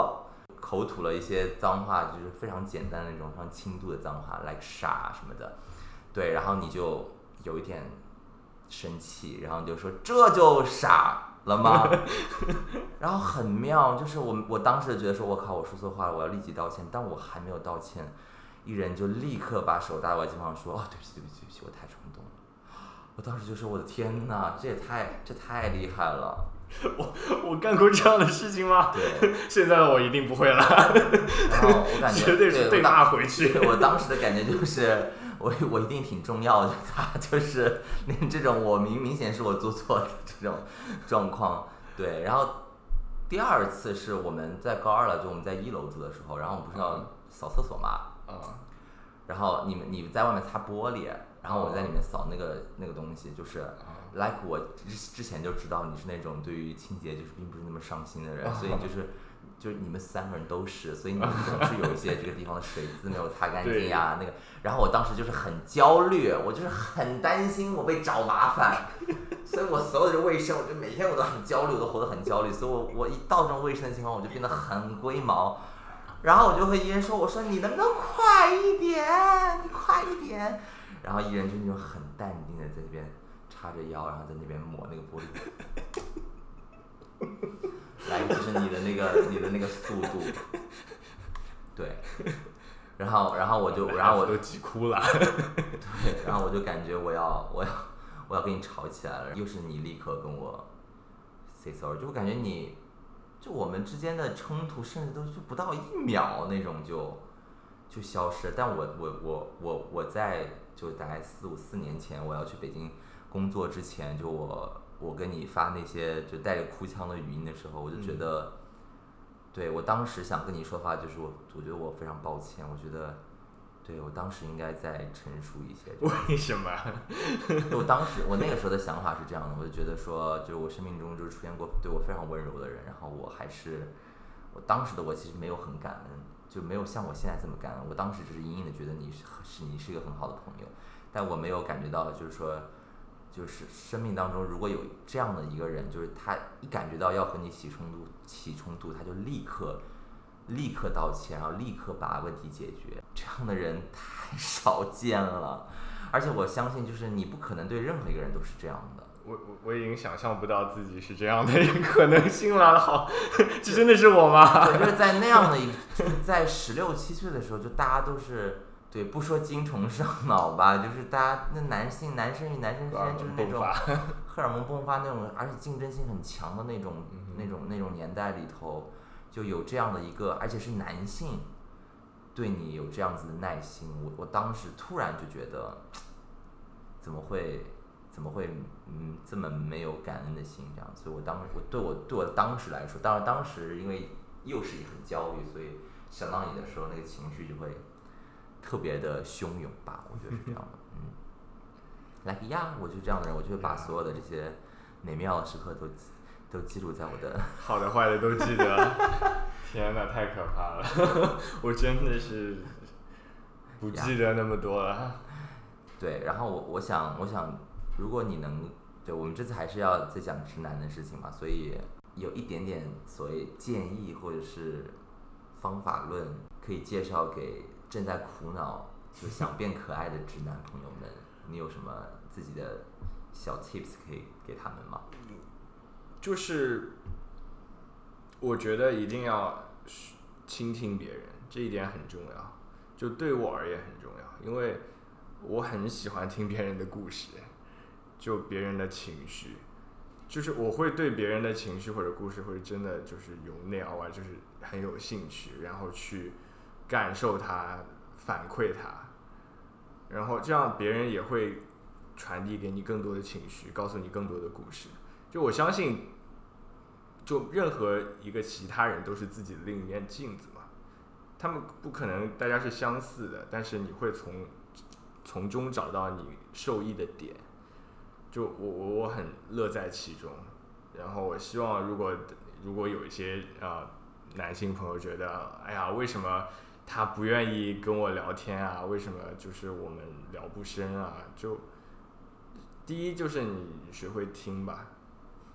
口吐了一些脏话，就是非常简单的那种非常轻度的脏话，like 傻什么的。对，然后你就有一点生气，然后你就说这就傻了吗？然后很妙，就是我我当时觉得说我靠，我说错话了，我要立即道歉。但我还没有道歉，艺人就立刻把手搭我肩膀说：“哦，对不起，对不起，对不起，我太冲动了。”我当时就说：“我的天哪，这也太这太厉害了！我我干过这样的事情吗？对，现在的我一定不会了。然后我感觉 绝对是被骂回去。我当时的感觉就是。我我一定挺重要的，他就是连这种我明明显是我做错的这种状况，对。然后第二次是我们在高二了，就我们在一楼住的时候，然后我们不是要扫厕所嘛，嗯。然后你们你们在外面擦玻璃，然后我在里面扫那个那个东西，就是，like 我之之前就知道你是那种对于清洁就是并不是那么上心的人，所以就是。就是你们三个人都是，所以你们总是有一些这个地方的水渍没有擦干净呀，那个。然后我当时就是很焦虑，我就是很担心我被找麻烦，所以我所有的卫生，我就每天我都很焦虑，我都活得很焦虑，所以我我一到这种卫生的情况，我就变得很龟毛。然后我就和艺人说：“我说你能不能快一点，你快一点。”然后艺人就那种很淡定的在那边叉着腰，然后在那边抹那个玻璃。来，就是你的那个，你的那个速度，对，然后，然后我就，然后我都急哭了，对，然后我就感觉我要，我要，我要跟你吵起来了，又是你立刻跟我 say sorry，就我感觉你，就我们之间的冲突，甚至都就不到一秒那种就就消失，但我我我我我在就大概四五四年前我要去北京工作之前，就我。我跟你发那些就带着哭腔的语音的时候，我就觉得，对我当时想跟你说话，就是我，我觉得我非常抱歉，我觉得，对我当时应该再成熟一些。为什么？我当时我那个时候的想法是这样的，我就觉得说，就是我生命中就是出现过对我非常温柔的人，然后我还是，我当时的我其实没有很感恩，就没有像我现在这么干。我当时只是隐隐的觉得你是是你是一个很好的朋友，但我没有感觉到就是说。就是生命当中，如果有这样的一个人，就是他一感觉到要和你起冲突，起冲突，他就立刻立刻道歉，然后立刻把问题解决。这样的人太少见了，而且我相信，就是你不可能对任何一个人都是这样的。我我我已经想象不到自己是这样的一个可能性了。好，这真的是我吗？对，就是在那样的一，在十六七岁的时候，就大家都是。对，不说精虫上脑吧，就是大家那男性男生与男生之间就是那种荷尔蒙迸发那种，而且竞争性很强的那种那种那种年代里头，就有这样的一个，而且是男性对你有这样子的耐心。我我当时突然就觉得，怎么会怎么会嗯这么没有感恩的心这样？所以我当我对我对我当时来说，当然当时因为又是很焦虑，所以想到你的时候，那个情绪就会。特别的汹涌吧，我觉得是这样的，嗯，like 呀，我就这样的人，我就会把所有的这些美妙的时刻都都记录在我的 好的坏的都记得，天哪，太可怕了，我真的是不记得那么多了。对，然后我我想我想，如果你能，对我们这次还是要再讲直男的事情嘛，所以有一点点所谓建议或者是方法论可以介绍给。正在苦恼就想变可爱的直男朋友们，你有什么自己的小 tips 可以给他们吗？就是我觉得一定要倾听别人，这一点很重要，就对我而言很重要，因为我很喜欢听别人的故事，就别人的情绪，就是我会对别人的情绪或者故事会真的就是由内而外就是很有兴趣，然后去。感受它，反馈它，然后这样别人也会传递给你更多的情绪，告诉你更多的故事。就我相信，就任何一个其他人都是自己的另一面镜子嘛。他们不可能大家是相似的，但是你会从从中找到你受益的点。就我我我很乐在其中。然后我希望，如果如果有一些呃男性朋友觉得，哎呀，为什么他不愿意跟我聊天啊？为什么就是我们聊不深啊？就第一就是你学会听吧，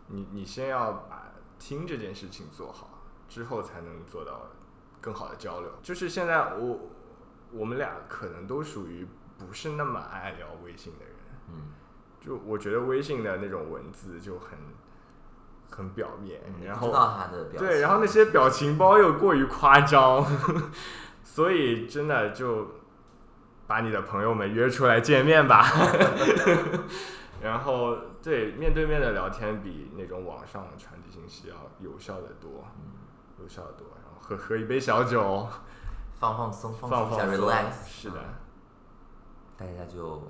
你你先要把听这件事情做好，之后才能做到更好的交流。就是现在我我们俩可能都属于不是那么爱聊微信的人，嗯，就我觉得微信的那种文字就很。很表面，然后对，然后那些表情包又过于夸张，所以真的就把你的朋友们约出来见面吧。然后对面对面的聊天比那种网上传递信息要有效的多，有效的多。然后喝喝一杯小酒，放放松，放松放松，relax。是的，大家就。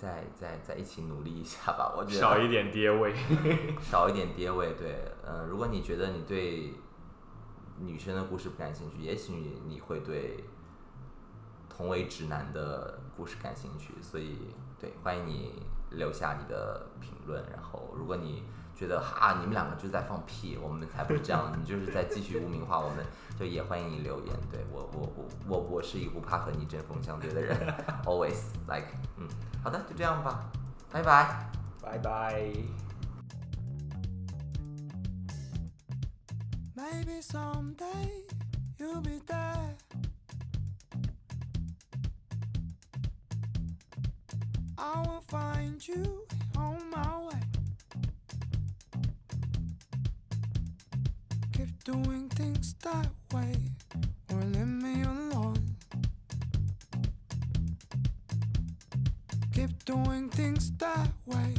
再再再一起努力一下吧，我觉得少一点跌位，少一点跌位。对，嗯，如果你觉得你对女生的故事不感兴趣，也许你会对同为直男的故事感兴趣。所以，对，欢迎你留下你的评论。然后，如果你觉得哈，你们两个就在放屁，我们才不是这样，你就是在继续污名化我们，就也欢迎你留言。对我，我，我，我，我是一个不怕和你针锋相对的人，always like，嗯，好的，就这样吧，拜拜，拜拜。Doing things that way or leave me alone. Keep doing things that way